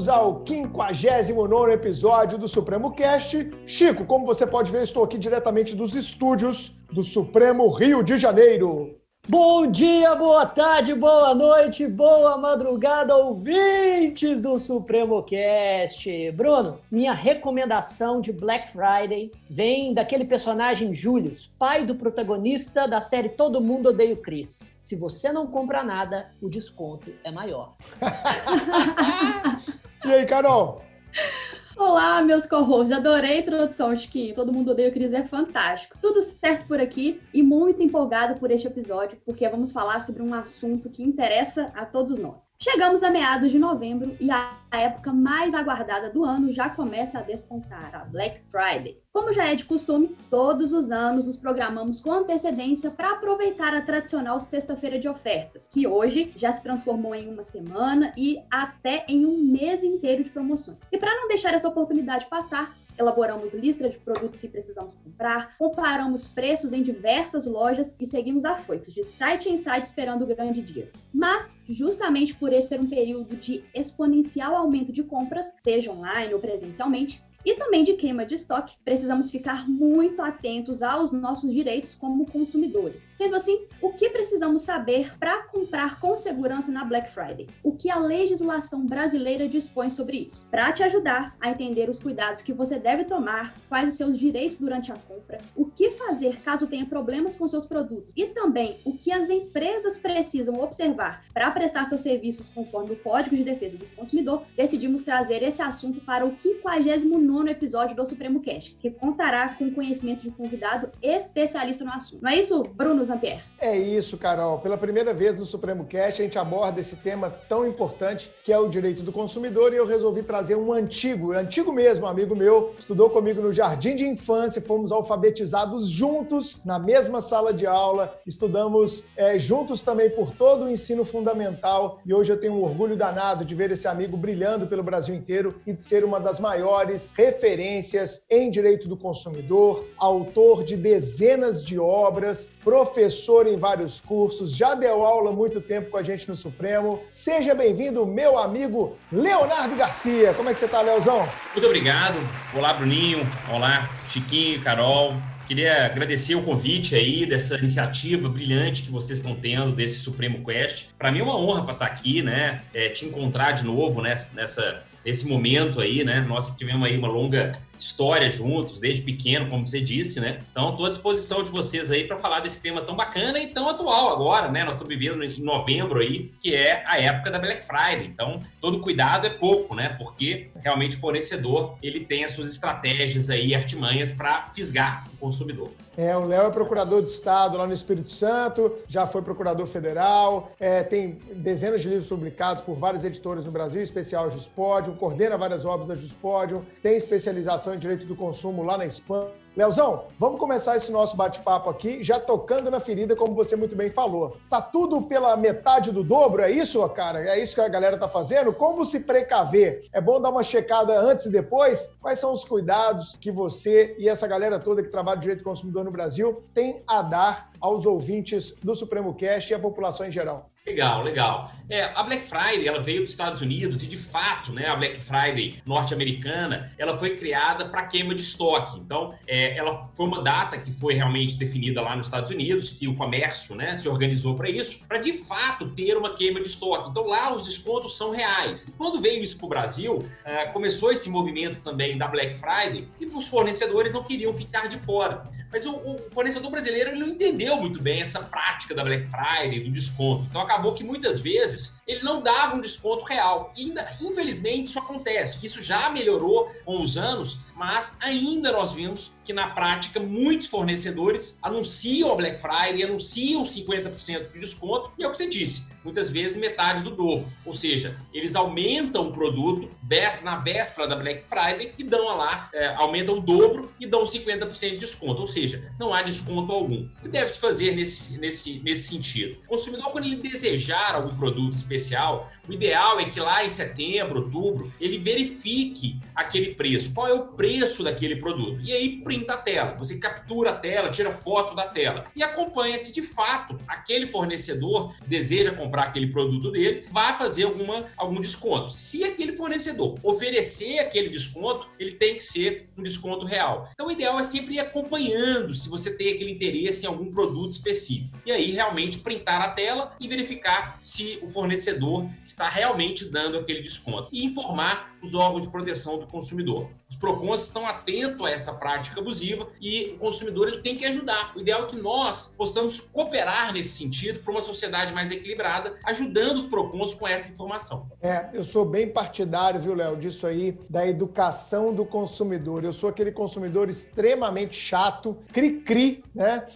bem-vindos ao 59 episódio do Supremo Cast. Chico, como você pode ver, estou aqui diretamente dos estúdios do Supremo Rio de Janeiro. Bom dia, boa tarde, boa noite, boa madrugada, ouvintes do Supremo Cast. Bruno, minha recomendação de Black Friday vem daquele personagem Julius, pai do protagonista da série Todo Mundo Odeia o Chris. Se você não compra nada, o desconto é maior. e aí, Carol? Olá, meus co-hosts. Adorei a introdução, que todo mundo odeia o Cris, é fantástico. Tudo certo por aqui e muito empolgado por este episódio, porque vamos falar sobre um assunto que interessa a todos nós. Chegamos a meados de novembro e a época mais aguardada do ano já começa a despontar, a Black Friday. Como já é de costume, todos os anos nos programamos com antecedência para aproveitar a tradicional sexta-feira de ofertas, que hoje já se transformou em uma semana e até em um mês inteiro de promoções. E para não deixar essa oportunidade passar, elaboramos lista de produtos que precisamos comprar, comparamos preços em diversas lojas e seguimos afoitos, de site em site esperando o grande dia. Mas, justamente por esse ser um período de exponencial aumento de compras, seja online ou presencialmente, e também de queima de estoque, precisamos ficar muito atentos aos nossos direitos como consumidores. Sendo assim, o que precisamos saber para comprar com segurança na Black Friday? O que a legislação brasileira dispõe sobre isso? Para te ajudar a entender os cuidados que você deve tomar, quais os seus direitos durante a compra, o que fazer caso tenha problemas com seus produtos e também o que as empresas precisam observar para prestar seus serviços conforme o Código de Defesa do Consumidor, decidimos trazer esse assunto para o 59 nono episódio do Supremo Cast, que contará com o conhecimento de um convidado especialista no assunto. Não é isso, Bruno Zampier? É isso, Carol. Pela primeira vez no Supremo Cast, a gente aborda esse tema tão importante que é o direito do consumidor e eu resolvi trazer um antigo, antigo mesmo, amigo meu, estudou comigo no jardim de infância, fomos alfabetizados juntos na mesma sala de aula, estudamos é, juntos também por todo o ensino fundamental e hoje eu tenho um orgulho danado de ver esse amigo brilhando pelo Brasil inteiro e de ser uma das maiores referências em direito do consumidor, autor de dezenas de obras, professor em vários cursos, já deu aula há muito tempo com a gente no Supremo. Seja bem-vindo, meu amigo Leonardo Garcia. Como é que você está, Leozão? Muito obrigado. Olá, Bruninho. Olá, Chiquinho, Carol. Queria agradecer o convite aí dessa iniciativa brilhante que vocês estão tendo desse Supremo Quest. Para mim é uma honra para estar aqui, né? É, te encontrar de novo nessa, nessa nesse momento aí, né? Nós tivemos aí uma longa história juntos, desde pequeno, como você disse, né? Então, estou à disposição de vocês aí para falar desse tema tão bacana e tão atual agora, né? Nós estamos vivendo em novembro aí, que é a época da Black Friday. Então, todo cuidado é pouco, né? Porque realmente o fornecedor, ele tem as suas estratégias aí, artimanhas para fisgar o consumidor. É, o Léo é procurador de Estado lá no Espírito Santo, já foi procurador federal, é, tem dezenas de livros publicados por várias editoras no Brasil, especial Juspódio, coordena várias obras da Juspódio, tem especialização em direito do consumo lá na Espanha. Leozão, vamos começar esse nosso bate-papo aqui, já tocando na ferida, como você muito bem falou. Tá tudo pela metade do dobro, é isso, cara? É isso que a galera tá fazendo? Como se precaver? É bom dar uma checada antes e depois? Quais são os cuidados que você e essa galera toda que trabalha direito do consumidor no Brasil tem a dar aos ouvintes do Supremo Cash e à população em geral? Legal, legal. É, a Black Friday ela veio dos Estados Unidos e de fato, né, a Black Friday norte-americana, ela foi criada para queima de estoque. Então, é, ela foi uma data que foi realmente definida lá nos Estados Unidos, que o comércio, né, se organizou para isso, para de fato ter uma queima de estoque. Então, lá os descontos são reais. E quando veio isso para o Brasil, é, começou esse movimento também da Black Friday e os fornecedores não queriam ficar de fora. Mas o, o, fornecedor brasileiro ele não entendeu muito bem essa prática da Black Friday, do desconto. Então acabou que muitas vezes ele não dava um desconto real. E ainda, infelizmente, isso acontece. Isso já melhorou com os anos, mas ainda nós vimos que na prática muitos fornecedores anunciam a Black Friday, anunciam 50% de desconto, e é o que você disse, muitas vezes metade do dobro. Ou seja, eles aumentam o produto na véspera da Black Friday e dão lá, é, aumentam o dobro e dão 50% de desconto. Ou seja, não há desconto algum. O que deve se fazer nesse, nesse, nesse sentido? O consumidor, quando ele desejar algum produto especial, o ideal é que lá em setembro, outubro, ele verifique aquele preço. Qual é o preço? Preço daquele produto. E aí printa a tela, você captura a tela, tira foto da tela e acompanha se de fato aquele fornecedor deseja comprar aquele produto dele, vai fazer alguma, algum desconto. Se aquele fornecedor oferecer aquele desconto, ele tem que ser um desconto real. Então o ideal é sempre ir acompanhando se você tem aquele interesse em algum produto específico. E aí realmente printar a tela e verificar se o fornecedor está realmente dando aquele desconto e informar os órgãos de proteção do consumidor. Os PROCONs estão atentos a essa prática abusiva e o consumidor ele tem que ajudar. O ideal é que nós possamos cooperar nesse sentido para uma sociedade mais equilibrada, ajudando os PROCONs com essa informação. É, eu sou bem partidário, viu, Léo, disso aí, da educação do consumidor. Eu sou aquele consumidor extremamente chato, cri-cri, né?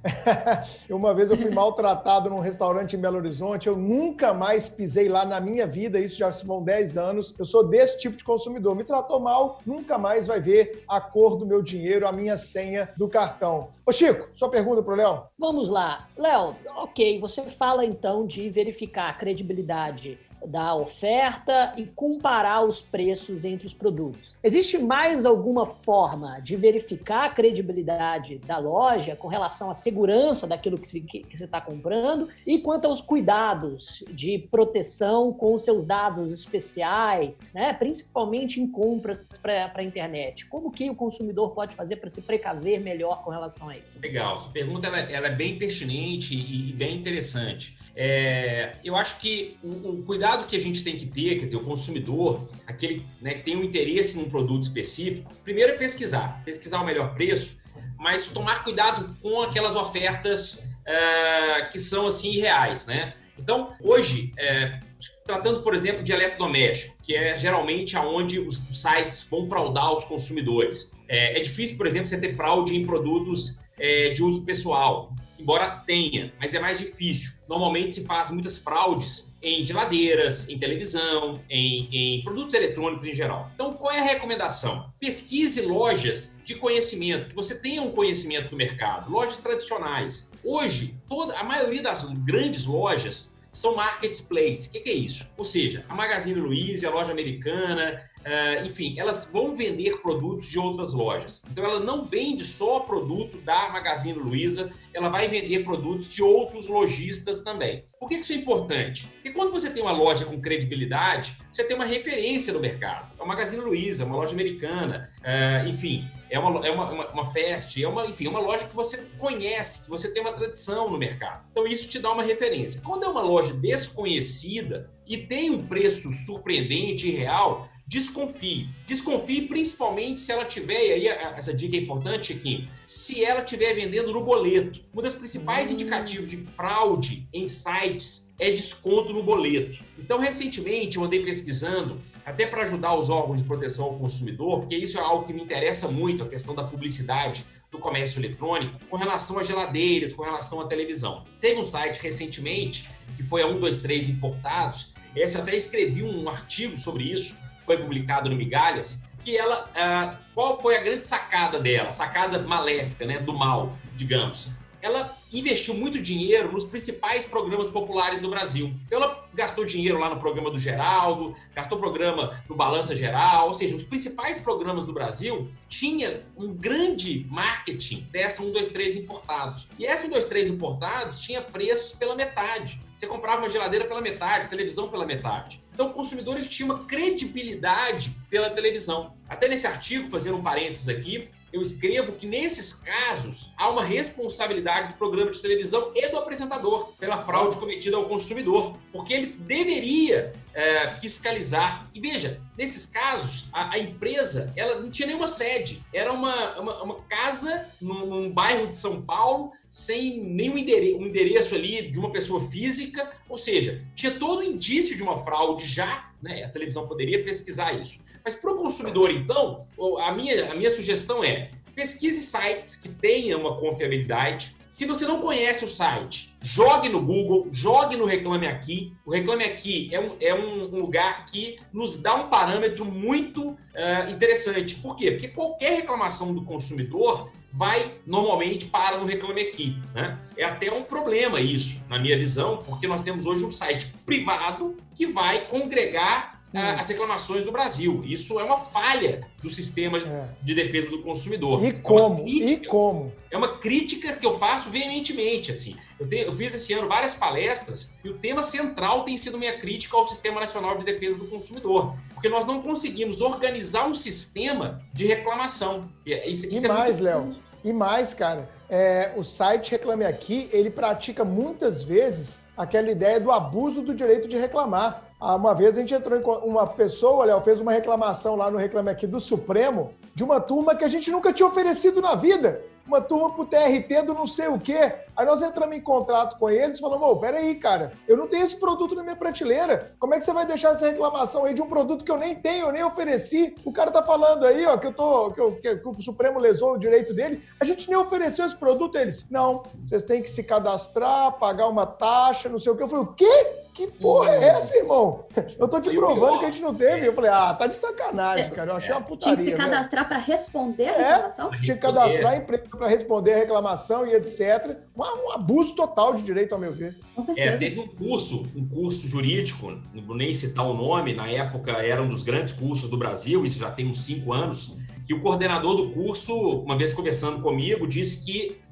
uma vez eu fui maltratado num restaurante em Belo Horizonte, eu nunca mais pisei lá na minha vida, isso já vão 10 anos. Eu sou desse tipo de consumidor. Me tratou mal, nunca mais vai ver a cor do meu dinheiro, a minha senha do cartão. Ô Chico, sua pergunta para o Léo? Vamos lá. Léo, ok, você fala então de verificar a credibilidade da oferta e comparar os preços entre os produtos. Existe mais alguma forma de verificar a credibilidade da loja com relação à segurança daquilo que, você está comprando e quanto aos cuidados de proteção com seus dados especiais, né? principalmente em compras para a internet? Como que o consumidor pode fazer para se precaver melhor com relação a isso? Legal, sua pergunta ela, ela é bem pertinente e bem interessante. É, eu acho que o, cuidado que a gente tem que ter, quer dizer, o consumidor, aquele né, que tem um interesse num produto específico, primeiro é pesquisar, pesquisar o melhor preço, mas tomar cuidado com aquelas ofertas é, que são assim irreais, né? Então, hoje, é, tratando, por exemplo, de eletrodoméstico, que é geralmente aonde os sites vão fraudar os consumidores. É, é difícil, por exemplo, você ter fraude em produtos é, de uso pessoal embora tenha, mas é mais difícil. Normalmente se faz muitas fraudes em geladeiras, em televisão, em, em, produtos eletrônicos em geral. Então, qual é a recomendação? Pesquise lojas de conhecimento, que você tenha um conhecimento do mercado, lojas tradicionais. Hoje, toda a maioria das grandes lojas são marketplace. O que, que é isso? Ou seja, a Magazine Luiza, a loja americana, Uh, enfim, elas vão vender produtos de outras lojas. Então, ela não vende só produto da Magazine Luiza, ela vai vender produtos de outros lojistas também. Por que isso é importante? Porque quando você tem uma loja com credibilidade, você tem uma referência no mercado. É uma Magazine Luiza, uma loja americana, uh, enfim, é uma, é uma, uma, uma é uma, enfim, é uma loja que você conhece, que você tem uma tradição no mercado. Então, isso te dá uma referência. Quando é uma loja desconhecida e tem um preço surpreendente e real, desconfie. Desconfie principalmente se ela tiver, e aí essa dica é importante, Chiquinho, se ela estiver vendendo no boleto. Um dos principais hum. indicativos de fraude em sites é desconto no boleto. Então, recentemente, eu andei pesquisando, até para ajudar os órgãos de proteção ao consumidor, porque isso é algo que me interessa muito, a questão da publicidade do comércio eletrônico, com relação a geladeiras, com relação à televisão. Teve um site recentemente, que foi a 123 Importados, esse eu até escrevi um artigo sobre isso, foi publicado no Migalhas, que ela, ah, qual foi a grande sacada dela, sacada maléfica, né, do mal, digamos. Ela investiu muito dinheiro nos principais programas populares do Brasil. Então, ela gastou dinheiro lá no programa do Geraldo, gastou programa no Balança Geral, ou seja, os principais programas do Brasil tinha um grande marketing dessa 1, 2, 3 importados. E essa 1, 2, 3 importados tinha preços pela metade. Você comprava uma geladeira pela metade, televisão pela metade. Então, o consumidor ele tinha uma credibilidade pela televisão. Até nesse artigo, fazendo um parênteses aqui, eu escrevo que nesses casos há uma responsabilidade do programa de televisão e do apresentador pela fraude cometida ao consumidor, porque ele deveria é, fiscalizar. E veja, nesses casos, a, a, empresa ela não tinha nenhuma sede, era uma, uma, uma casa num, num, bairro de São Paulo sem nenhum endereço, um endereço ali de uma pessoa física, ou seja, tinha todo indício de uma fraude já, né? A televisão poderia pesquisar isso. Mas para o consumidor, então, a minha, a minha sugestão é pesquise sites que tenham uma confiabilidade. Se você não conhece o site, jogue no Google, jogue no Reclame Aqui. O Reclame Aqui é um, é um lugar que nos dá um parâmetro muito uh, interessante. Por quê? Porque qualquer reclamação do consumidor vai normalmente para no Reclame Aqui. Né? É até um problema isso, na minha visão, porque nós temos hoje um site privado que vai congregar ah, as reclamações do Brasil. Isso é uma falha do sistema é. de defesa do consumidor. E é como? Crítica, e como? É uma crítica que eu faço veementemente. Assim. Eu, eu, fiz esse ano várias palestras e o tema central tem sido minha crítica ao Sistema Nacional de Defesa do Consumidor. Porque nós não conseguimos organizar um sistema de reclamação. Isso, e isso mais, é muito... Léo, e mais, cara, é, o site Reclame Aqui, ele pratica muitas vezes aquela ideia do abuso do direito de reclamar. Ah, uma vez a gente entrou em uma pessoa, Léo, fez uma reclamação lá no Reclame Aqui do Supremo de uma turma que a gente nunca tinha oferecido na vida uma turma pro TRT do não sei o quê. Aí nós entramos em contrato com eles falamos, ô, peraí, cara, eu não tenho esse produto na minha prateleira. Como é que você vai deixar essa reclamação aí de um produto que eu nem tenho, eu nem ofereci? O cara tá falando aí, ó, que eu tô, que, eu, que, que o Supremo lesou o direito dele. A gente nem ofereceu esse produto. Eles, não, vocês têm que se cadastrar, pagar uma taxa, não sei o quê. Eu falei, o quê? Que porra é essa, irmão? Eu tô te provando que a gente não teve. Eu falei, ah, tá de sacanagem, cara. Eu achei uma putaria. Tinha que se né? cadastrar para responder a é, reclamação? É, tinha que cadastrar a empresa para responder a reclamação e etc. Um, um, abuso total de direito, ao meu ver. É, teve um curso, um curso jurídico, não vou nem citar o nome, na época era um dos grandes cursos do Brasil, isso já tem uns cinco anos, que o coordenador do curso, uma vez conversando comigo, disse que é,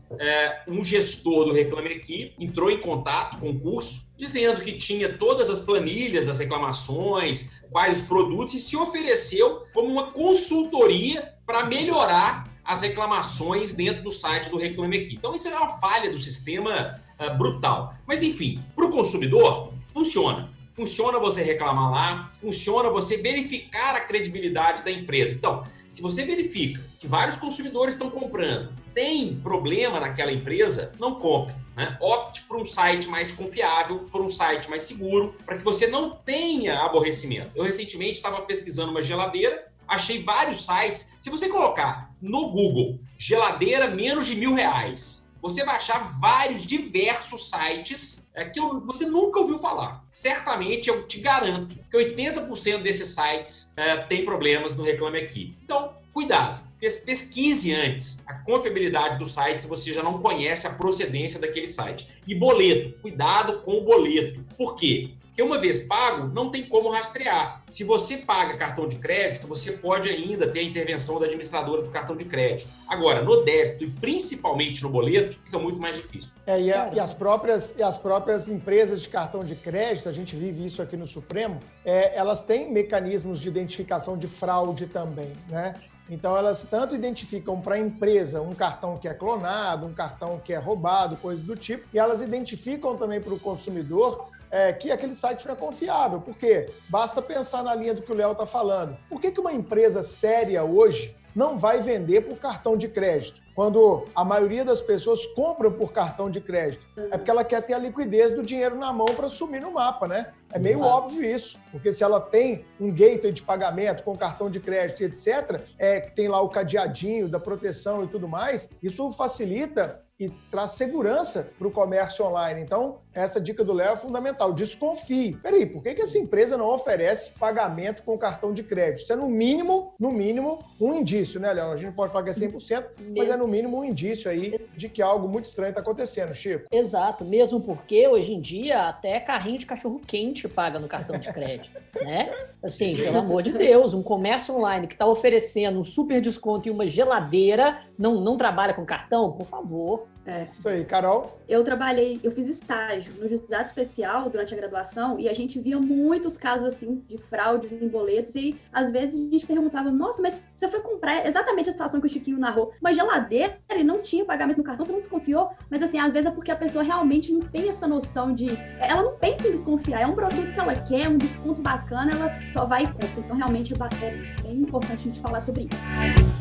um gestor do Reclame Aqui entrou em contato com o curso, dizendo que tinha todas as planilhas das reclamações, quais os produtos, e se ofereceu como uma consultoria para melhorar as reclamações dentro do site do Reclame Aqui. Então, isso é uma falha do sistema uh, brutal. Mas, enfim, para o consumidor, funciona. Funciona você reclamar lá, funciona você verificar a credibilidade da empresa. Então, se você verifica que vários consumidores estão comprando, tem problema naquela empresa, não compre. Né? Opte por um site mais confiável, por um site mais seguro, para que você não tenha aborrecimento. Eu recentemente estava pesquisando uma geladeira, achei vários sites. Se você colocar no Google geladeira menos de mil reais, você vai achar vários diversos sites é, que você nunca ouviu falar. Certamente eu te garanto que 80% desses sites é, tem problemas no Reclame Aqui. Então, cuidado. Pesquise antes a confiabilidade do site se você já não conhece a procedência daquele site. E boleto, cuidado com o boleto. Por quê? Porque uma vez pago, não tem como rastrear. Se você paga cartão de crédito, você pode ainda ter a intervenção da administradora do cartão de crédito. Agora, no débito e principalmente no boleto, fica muito mais difícil. É, e, a, e, as próprias, e as próprias empresas de cartão de crédito, a gente vive isso aqui no Supremo, é, elas têm mecanismos de identificação de fraude também, né? Então, elas tanto identificam para a empresa um cartão que é clonado, um cartão que é roubado, coisas do tipo, e elas identificam também para o consumidor é, que aquele site não é confiável. Por quê? Basta pensar na linha do que o Léo está falando. Por que, que uma empresa séria hoje não vai vender por cartão de crédito? Quando a maioria das pessoas compram por cartão de crédito, é porque ela quer ter a liquidez do dinheiro na mão para sumir no mapa, né? É meio Exato. óbvio isso, porque se ela tem um gateway de pagamento com cartão de crédito, etc., é, que tem lá o cadeadinho da proteção e tudo mais, isso facilita e traz segurança para o comércio online. Então, essa dica do Léo é fundamental. Desconfie. Peraí, por que, que essa empresa não oferece pagamento com cartão de crédito? Isso é no mínimo, no mínimo, um indício, né, Léo? A gente pode falar que é 100%, mas é no mínimo um indício aí de que algo muito estranho está acontecendo, Chico. Exato, mesmo porque hoje em dia até carrinho de cachorro quente paga no cartão de crédito, né? Assim, pelo amor de Deus, um comércio online que está oferecendo um super desconto em uma geladeira não, não trabalha com cartão, por favor. É. Isso aí, Carol. Eu trabalhei, eu fiz estágio no juizado especial durante a graduação e a gente via muitos casos assim de fraudes em boletos e às vezes a gente perguntava, nossa, mas você foi comprar exatamente a situação que o Chiquinho narrou, uma geladeira e não tinha pagamento no cartão, você não desconfiou? Mas assim, às vezes é porque a pessoa realmente não tem essa noção de, ela não pensa em desconfiar, é um produto que ela quer, um desconto bacana, ela só vai e compra. Então realmente é bem importante a gente falar sobre isso.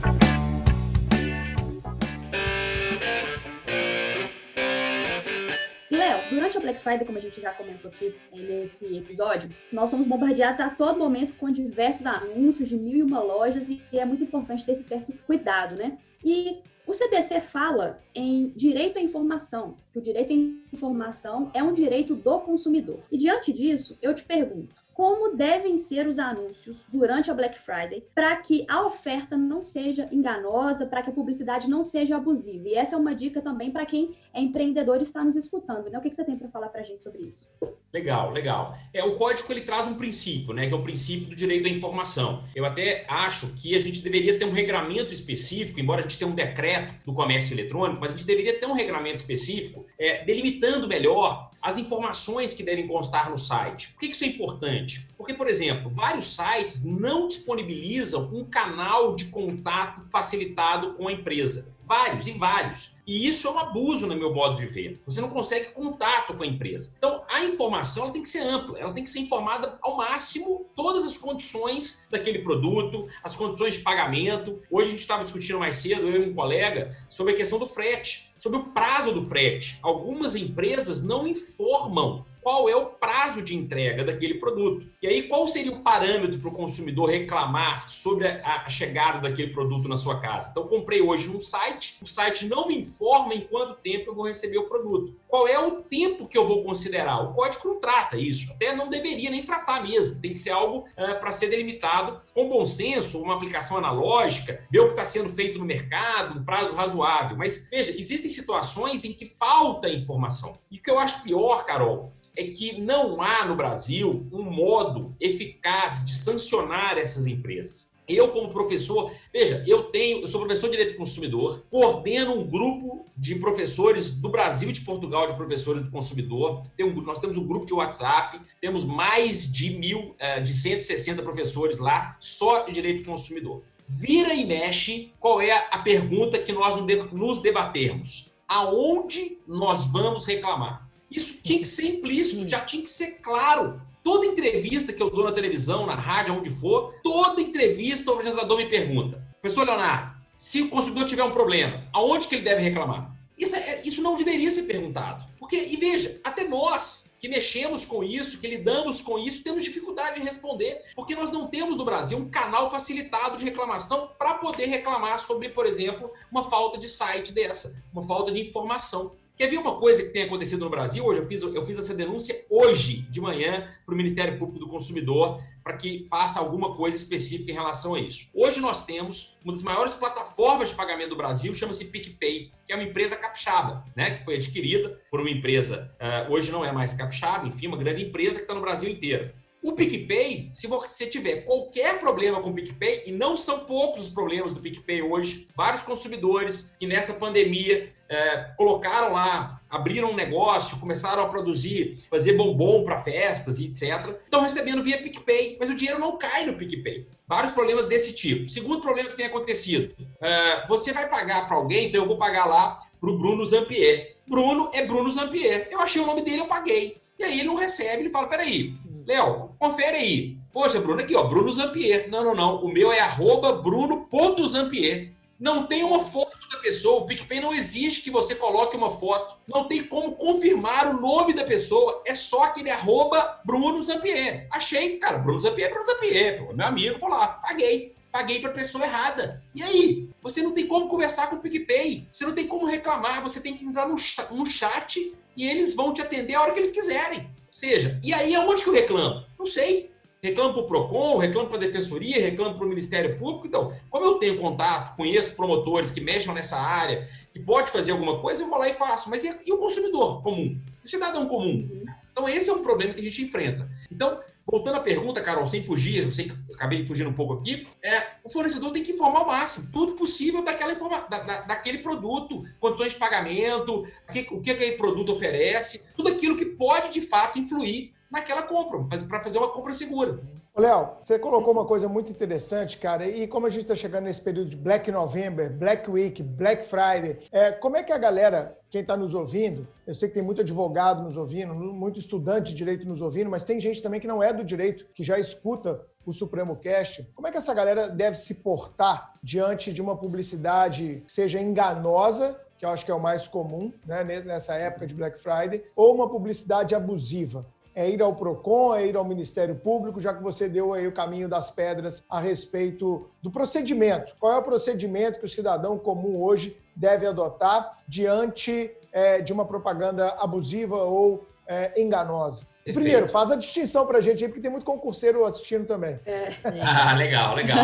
Durante a Black Friday, como a gente já comentou aqui nesse episódio, nós somos bombardeados a todo momento com diversos anúncios de mil e uma lojas e é muito importante ter esse certo cuidado, né? E o CDC fala em direito à informação, que o direito à informação é um direito do consumidor. E diante disso, eu te pergunto, como devem ser os anúncios durante a Black Friday para que a oferta não seja enganosa, para que a publicidade não seja abusiva. E essa é uma dica também para quem é empreendedor e está nos escutando. Né? O que você tem para falar para a gente sobre isso? Legal, legal. É, o código ele traz um princípio, né, que é o princípio do direito da informação. Eu até acho que a gente deveria ter um regramento específico, embora a gente tenha um decreto do comércio eletrônico, mas a gente deveria ter um regramento específico é, delimitando melhor as informações que devem constar no site. Por que isso é importante? Porque, por exemplo, vários sites não disponibilizam um canal de contato facilitado com a empresa. Vários e vários. E isso é um abuso, no meu modo de ver. Você não consegue contato com a empresa. Então, a informação tem que ser ampla, ela tem que ser informada ao máximo todas as condições daquele produto, as condições de pagamento. Hoje a gente estava discutindo mais cedo, eu e um colega, sobre a questão do frete sobre o prazo do frete. Algumas empresas não informam qual é o prazo de entrega daquele produto. E aí, qual seria o parâmetro para o consumidor reclamar sobre a, chegada daquele produto na sua casa? Então, comprei hoje num site, o site não me informa em quanto tempo eu vou receber o produto. Qual é o tempo que eu vou considerar? O código não trata isso. Até não deveria nem tratar mesmo. Tem que ser algo uh, para ser delimitado com bom senso, uma aplicação analógica, ver o que está sendo feito no mercado, um prazo razoável. Mas, veja, existem situações em que falta informação. E o que eu acho pior, Carol, é que não há no Brasil um modo eficaz de sancionar essas empresas. Eu, como professor, veja, eu tenho, eu sou professor de direito do consumidor, coordeno um grupo de professores do Brasil e de Portugal, de professores do consumidor. Tem um, nós temos um grupo de WhatsApp, temos mais de mil, eh, de 160 professores lá, só de direito do consumidor. Vira e mexe, qual é a pergunta que nós nos debatermos? Aonde nós vamos reclamar? Isso tinha que ser implícito, já tinha que ser claro. Toda entrevista que eu dou na televisão, na rádio, onde for, toda entrevista o apresentador me pergunta: Professor Leonardo, se o consumidor tiver um problema, aonde que ele deve reclamar? Isso, é, isso não deveria ser perguntado. Porque, e veja, até nós que mexemos com isso, que lidamos com isso, temos dificuldade em responder, porque nós não temos no Brasil um canal facilitado de reclamação para poder reclamar sobre, por exemplo, uma falta de site dessa, uma falta de informação. Quer ver uma coisa que tem acontecido no Brasil hoje? Eu fiz, eu fiz essa denúncia hoje de manhã para o Ministério Público do Consumidor para que faça alguma coisa específica em relação a isso. Hoje nós temos uma das maiores plataformas de pagamento do Brasil, chama-se PicPay, que é uma empresa capixaba, né? Que foi adquirida por uma empresa, uh, hoje não é mais capixaba, enfim, uma grande empresa que está no Brasil inteiro. O PicPay, se você tiver qualquer problema com o PicPay, e não são poucos os problemas do PicPay hoje, vários consumidores que nessa pandemia é, colocaram lá, abriram um negócio, começaram a produzir, fazer bombom para festas e etc. Estão recebendo via PicPay, mas o dinheiro não cai no PicPay. Vários problemas desse tipo. Segundo problema que tem acontecido: é, você vai pagar para alguém, então eu vou pagar lá para o Bruno Zampier. Bruno é Bruno Zampier. Eu achei o nome dele, eu paguei. E aí ele não recebe, ele fala: peraí, Léo, confere aí. Poxa, Bruno, aqui, ó, Bruno Zampier. Não, não, não. O meu é arroba bruno.zampier. Não tem uma foto da pessoa. O PicPay não exige que você coloque uma foto. Não tem como confirmar o nome da pessoa. É só aquele arroba Bruno Zampier. Achei, cara, Bruno Zampier é Bruno Zampier. Meu amigo, vou lá, paguei. Paguei para pessoa errada. E aí? Você não tem como conversar com o PicPay. Você não tem como reclamar. Você tem que entrar no no chat e eles vão te atender a hora que eles quiserem. Ou seja, e aí aonde que eu reclamo? Não sei reclamo para o PROCON, reclamo para a Defensoria, reclamo para o Ministério Público. Então, como eu tenho contato, conheço promotores que mexem nessa área, que pode fazer alguma coisa, eu vou lá e faço. Mas e, e o consumidor comum? o cidadão comum? Então, esse é um problema que a gente enfrenta. Então, voltando à pergunta, Carol, sem fugir, eu sei que acabei fugindo um pouco aqui, é, o fornecedor tem que informar o máximo, tudo possível daquela informa, da, da, daquele produto, condições de pagamento, o que, o que aquele produto oferece, tudo aquilo que pode, de fato, influir naquela compra, para fazer uma compra segura. Léo, você colocou uma coisa muito interessante, cara, e como a gente está chegando nesse período de Black November, Black Week, Black Friday, é, como é que a galera, quem está nos ouvindo, eu sei que tem muito advogado nos ouvindo, muito estudante de direito nos ouvindo, mas tem gente também que não é do direito, que já escuta o Supremo Cash. Como é que essa galera deve se portar diante de uma publicidade que seja enganosa que eu acho que é o mais comum né, nessa época de Black Friday, ou uma publicidade abusiva é ir ao PROCON, é ir ao Ministério Público, já que você deu aí o caminho das pedras a respeito do procedimento. Qual é o procedimento que o cidadão comum hoje deve adotar diante é, de uma propaganda abusiva ou é, enganosa? Perfeito. Primeiro, faz a distinção pra gente aí, porque tem muito concurseiro assistindo também. É. ah, legal, legal.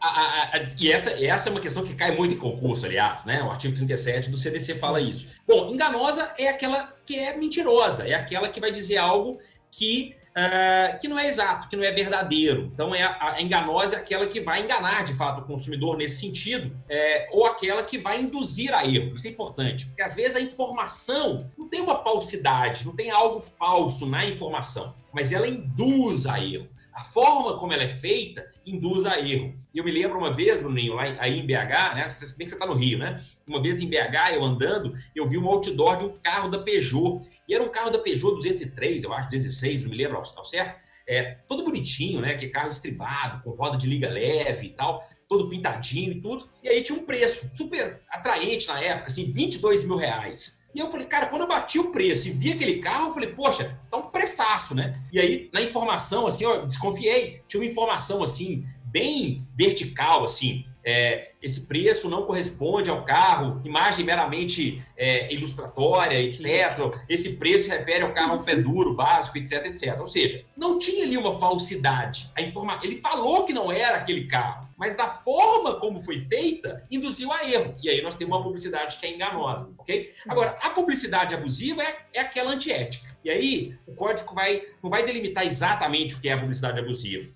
a, a, a, e essa, essa é uma questão que cai muito em concurso, aliás, né? O artigo 37 do CDC fala isso. Bom, enganosa é aquela que é mentirosa, é aquela que vai dizer algo que uh, que não é exato, que não é verdadeiro. Então, é a, a, enganosa é aquela que vai enganar, de fato, o consumidor nesse sentido, é, ou aquela que vai induzir a erro. Isso é importante, porque às vezes a informação não tem uma falsidade, não tem algo falso na informação, mas ela induz a erro. A forma como ela é feita induz a erro. E eu me lembro uma vez, Bruninho, lá aí em BH, né? Bem que você está no Rio, né? Uma vez em BH, eu andando, eu vi um outdoor de um carro da Peugeot. E era um carro da Peugeot 203, eu acho, 16, não me lembro ao certo. É, todo bonitinho, né? Que carro estribado, com roda de liga leve e tal, todo pintadinho e tudo. E aí tinha um preço super atraente na época, assim, 22 mil reais. E eu falei, cara, quando eu bati o preço e vi aquele carro, eu falei, poxa, tá um preçaço, né? E aí, na informação, assim, eu desconfiei. Tinha uma informação, assim, bem vertical, assim. É, esse preço não corresponde ao carro, imagem meramente é, ilustratória, etc. Esse preço refere ao carro pé duro, básico, etc, etc. Ou seja, não tinha ali uma falsidade. A informa... Ele falou que não era aquele carro, mas da forma como foi feita, induziu a erro. E aí nós temos uma publicidade que é enganosa, ok? Agora, a publicidade abusiva é, é aquela antiética. E aí, o código vai, não vai delimitar exatamente o que é a publicidade abusiva.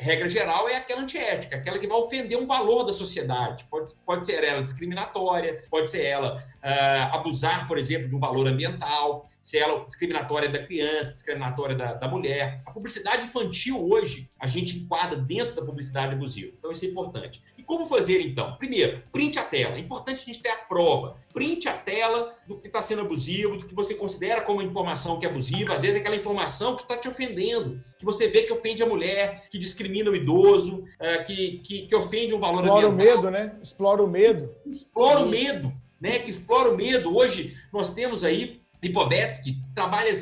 Regra geral é aquela antiética, aquela que vai ofender um valor da sociedade. Pode, pode ser ela discriminatória, pode ser ela uh, abusar, por exemplo, de um valor ambiental, ser ela discriminatória da criança, discriminatória da, da mulher. A publicidade infantil hoje, a gente enquadra dentro da publicidade abusiva. Então, isso é importante. E como fazer, então? Primeiro, print a tela. É importante a gente ter a prova. Print a tela do que está sendo abusivo, do que você considera como informação que é abusiva. Às vezes é aquela informação que está te ofendendo, que você vê que ofende a mulher, que discrimina o idoso, uh, que, que, que, ofende um valor Explora ambiental. Explora o medo, né? Explora o medo. Explora o medo né, que explora o medo. Hoje nós temos aí Lipovetsky, que trabalha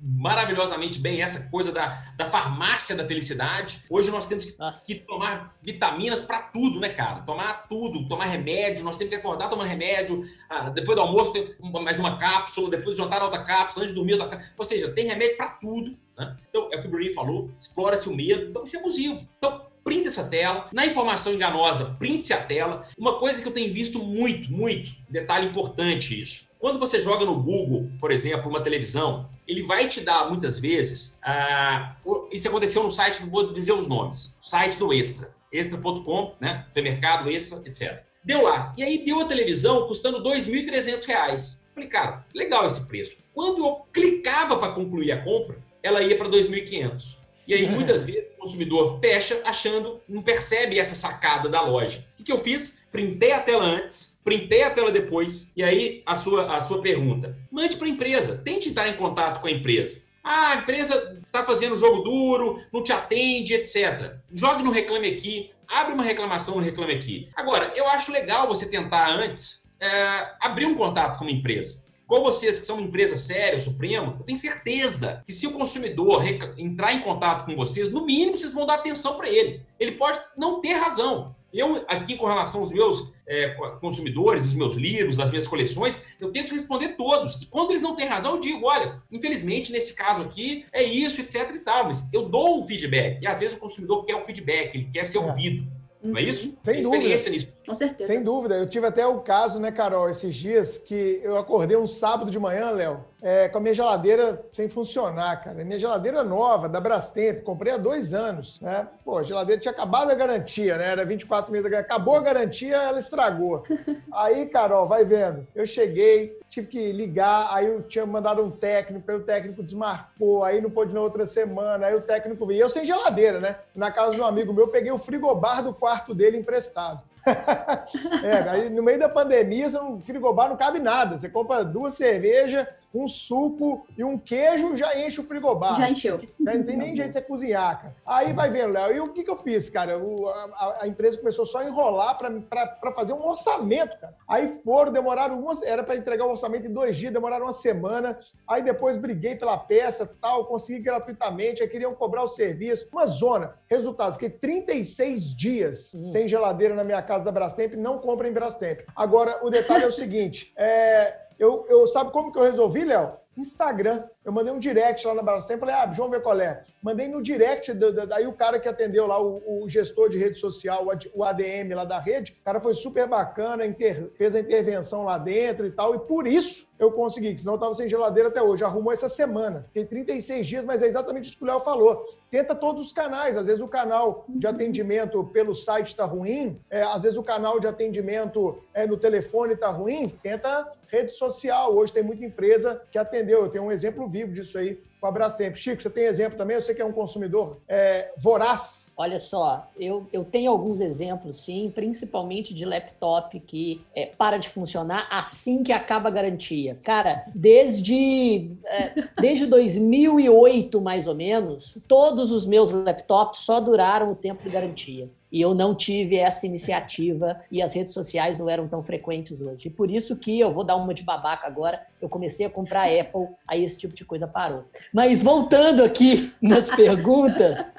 maravilhosamente bem essa coisa da, da farmácia da felicidade. Hoje nós temos que, que tomar vitaminas para tudo, né, cara? Tomar tudo, tomar remédio, nós temos que acordar tomando remédio, ah, depois do almoço tem mais uma cápsula, depois do jantar outra cápsula, antes de dormir outra cápsula. Ou seja, tem remédio para tudo. Né? Então, é o que o Bruninho falou, explora-se o medo, então isso é abusivo. Então, print essa tela. Na informação enganosa, print-se a tela. Uma coisa que eu tenho visto muito, muito, detalhe importante isso. Quando você joga no Google, por exemplo, uma televisão, ele vai te dar muitas vezes. Ah, isso aconteceu no site, vou dizer os nomes, site do Extra, extra.com, né? Supermercado, Extra, etc. Deu lá. E aí deu a televisão custando R$ 2.300. Falei, cara, legal esse preço. Quando eu clicava para concluir a compra, ela ia para 2.500. E aí, muitas vezes, o consumidor fecha achando, não percebe essa sacada da loja. O que, eu fiz? Printei a tela antes, printei a tela depois, e aí a sua, a sua pergunta. Mande para a empresa, tente entrar em contato com a empresa. Ah, a empresa está fazendo jogo duro, não te atende, etc. Jogue no Reclame Aqui, abre uma reclamação no Reclame Aqui. Agora, eu acho legal você tentar antes é, abrir um contato com uma empresa. Igual vocês que são uma empresa séria, o Supremo, eu tenho certeza que se o consumidor entrar em contato com vocês, no mínimo vocês vão dar atenção para ele. Ele pode não ter razão. Eu, aqui, com relação aos meus é, consumidores, dos meus livros, das minhas coleções, eu tento responder todos. E quando eles não têm razão, eu digo: olha, infelizmente, nesse caso aqui, é isso, etc e tal. Mas eu dou um feedback. E às vezes o consumidor quer o feedback, ele quer ser é. ouvido. Não é isso? Sem dúvida. Nisso. Com certeza. Sem dúvida. Eu tive até o caso, né, Carol, esses dias que eu acordei um sábado de manhã, Léo, é, com a minha geladeira sem funcionar, cara. Minha geladeira nova, da Brastemp, comprei há dois anos, né? Pô, a geladeira tinha acabado a garantia, né? Era 24 meses, acabou a garantia, ela estragou. Aí, Carol, vai vendo. Eu cheguei, tive que ligar, aí eu tinha mandado um técnico, aí o técnico desmarcou, aí não pôde na outra semana, aí o técnico veio. Eu sem geladeira, né? Na casa de um amigo meu, peguei o frigobar do quarto dele emprestado. é, aí no meio da pandemia, você não, frigobar não cabe nada. Você compra duas cervejas, um suco e um queijo, já enche o frigobar. Já encheu. Já não tem nem jeito de você cozinhar, cara. Aí vai vendo, Léo. E o que, que eu fiz, cara? O, a, a, empresa começou só a enrolar para fazer um orçamento, cara. Aí foram, demoraram umas. Era para entregar o orçamento em dois dias, demoraram uma semana. Aí depois briguei pela peça tal, consegui gratuitamente. Aí queriam cobrar o serviço. Uma zona. Resultado, fiquei 36 dias hum. sem geladeira na minha casa da Brastemp. Não comprem Brastemp. Agora, o detalhe é o seguinte: é Eu, eu sabe como que eu resolvi, Léo? Instagram. Eu mandei um direct lá na Brastemp, falei, ah, João ver qual é. Mandei no direct, daí o cara que atendeu lá, o, o gestor de rede social, o ADM lá da rede, o cara foi super bacana, inter, fez a intervenção lá dentro e tal, e por isso eu consegui, que senão eu tava sem geladeira até hoje. Arrumou essa semana. Fiquei 36 dias, mas é exatamente isso que o Léo falou. Tenta todos os canais. Às vezes o canal de atendimento pelo site está ruim, é, às vezes o canal de atendimento é, no telefone está ruim. Tenta rede social. Hoje tem muita empresa que atendeu. Eu tenho um exemplo vivo disso aí com a Brastemp. Chico, você tem exemplo também? Eu sei que é um consumidor é, voraz Olha só, eu, eu tenho alguns exemplos, sim, principalmente de laptop que é, para de funcionar assim que acaba a garantia. Cara, desde, é, desde 2008, mais ou menos, todos os meus laptops só duraram o tempo de garantia e eu não tive essa iniciativa e as redes sociais não eram tão frequentes hoje. E por isso que eu vou dar uma de babaca agora, eu comecei a comprar Apple, aí esse tipo de coisa parou. Mas voltando aqui nas perguntas,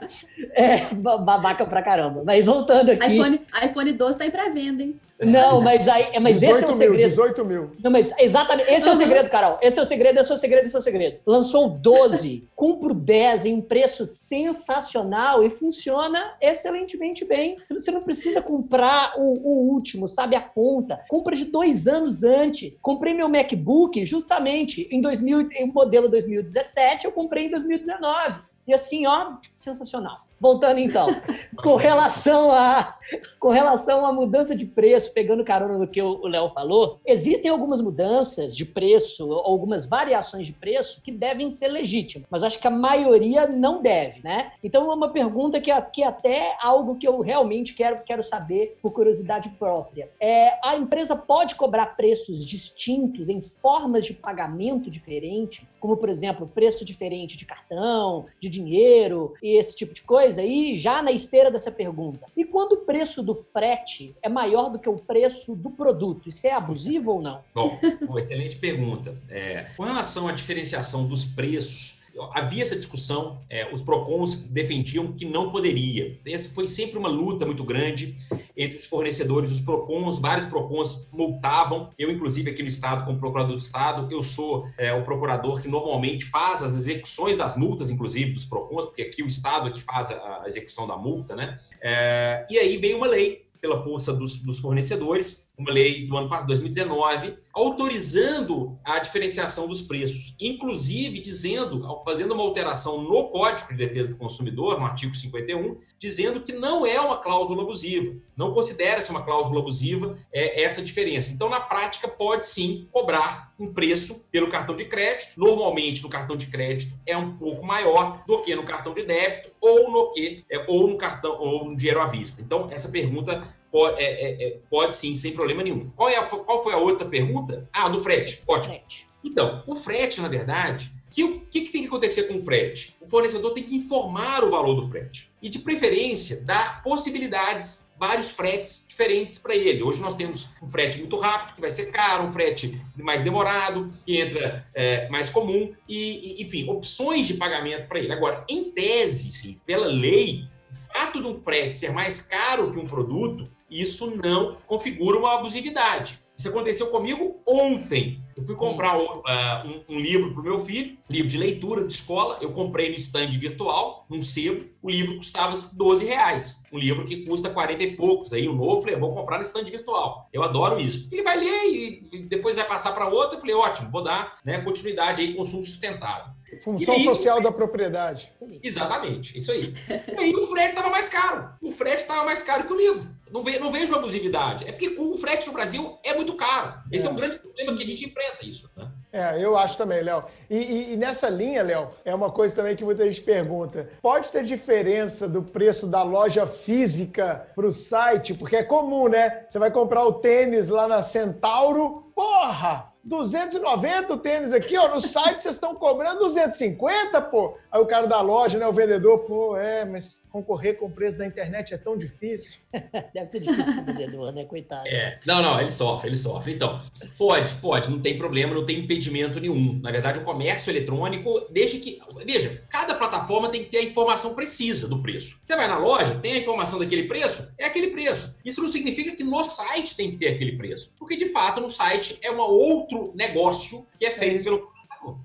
é, babaca pra caramba. Mas voltando aqui. iPhone, iPhone 12 tá aí pra venda, hein? Não, mas, aí, mas esse é o segredo. Mil, 18 mil. Não, mas exatamente, esse é o segredo, Carol. Esse é o segredo, esse é o segredo, esse é o segredo. Lançou 12, compro 10 em um preço sensacional e funciona excelentemente bem. Você não precisa comprar o, o último, sabe, a conta. Compra de dois anos antes. Comprei meu MacBook justamente em, 2000, em modelo 2017, eu comprei em 2019. E assim, ó, sensacional. Voltando então, com relação a com relação à mudança de preço, pegando carona no que o Léo falou, existem algumas mudanças de preço, algumas variações de preço que devem ser legítimas, mas acho que a maioria não deve, né? Então é uma pergunta que, que é até algo que eu realmente quero, quero saber por curiosidade própria. É, a empresa pode cobrar preços distintos em formas de pagamento diferentes, como por exemplo, preço diferente de cartão, de dinheiro e esse tipo de coisa? Coisa aí, já na esteira dessa pergunta. E quando o preço do frete é maior do que o preço do produto, isso é abusivo ou não? Bom, excelente pergunta. É, com relação à diferenciação dos preços, havia essa discussão, é, os PROCONs defendiam que não poderia. Essa foi sempre uma luta muito grande entre os fornecedores, os PROCONs, vários PROCONs multavam. Eu, inclusive, aqui no Estado, como procurador do Estado, eu sou é, o procurador que normalmente faz as execuções das multas, inclusive, dos PROCONs, porque aqui o Estado é que faz a, execução da multa, né? É, e aí veio uma lei pela força dos, dos fornecedores, uma lei do ano passado, 2019, autorizando a diferenciação dos preços, inclusive dizendo, fazendo uma alteração no Código de Defesa do Consumidor, no artigo 51, dizendo que não é uma cláusula abusiva, não considera-se uma cláusula abusiva é, essa diferença. Então, na prática, pode sim cobrar um preço pelo cartão de crédito. Normalmente, no cartão de crédito é um pouco maior do que no cartão de débito ou no que é, ou no cartão ou no dinheiro à vista. Então, essa pergunta Pode, é, é, é, pode sim, sem problema nenhum. Qual, é a, qual foi a outra pergunta? Ah, do frete. Ótimo. Frete. Então, o frete, na verdade, o que, que, que, tem que acontecer com o frete? O fornecedor tem que informar o valor do frete. E, de preferência, dar possibilidades, vários fretes diferentes para ele. Hoje nós temos um frete muito rápido, que vai ser caro, um frete mais demorado, que entra é, mais comum, e, e, enfim, opções de pagamento para ele. Agora, em tese, sim, pela lei, o fato de um frete ser mais caro que um produto isso não configura uma abusividade. Isso aconteceu comigo ontem. Eu fui comprar um, uh, um, um livro para o meu filho, livro de leitura de escola. Eu comprei no stand virtual, num sebo. O livro custava 12 reais. Um livro que custa 40 e poucos. Aí o novo, falei, vou comprar no stand virtual. Eu adoro isso. Porque ele vai ler e depois vai passar para outro. Eu falei, ótimo, vou dar né, continuidade aí, consumo sustentável. Função aí, social da propriedade. Exatamente, isso aí. E aí o frete estava mais caro. O frete estava mais caro que o livro. Não, ve, não vejo abusividade. É porque o frete no Brasil é muito caro. Esse é, é um grande problema que a gente enfrenta isso. Né? É, eu acho também, Léo. E, e, e, nessa linha, Léo, é uma coisa também que muita gente pergunta: pode ter diferença do preço da loja física para o site? Porque é comum, né? Você vai comprar o tênis lá na Centauro, porra! 290 o tênis aqui, ó, no site vocês estão cobrando 250, pô. Aí o cara da loja, né, o vendedor, pô, é, mas concorrer com o preço da internet é tão difícil. Deve ser difícil para o vendedor, né, coitado. É, não, não, ele sofre, ele sofre. Então, pode, pode, não tem problema, não tem impedimento nenhum. Na verdade, o comércio eletrônico, desde que, veja, cada plataforma tem que ter a informação precisa do preço. Você vai na loja, tem a informação daquele preço, é aquele preço. Isso não significa que no site tem que ter aquele preço, porque de fato no site é uma outra outro negócio que é feito é pelo fornecedor.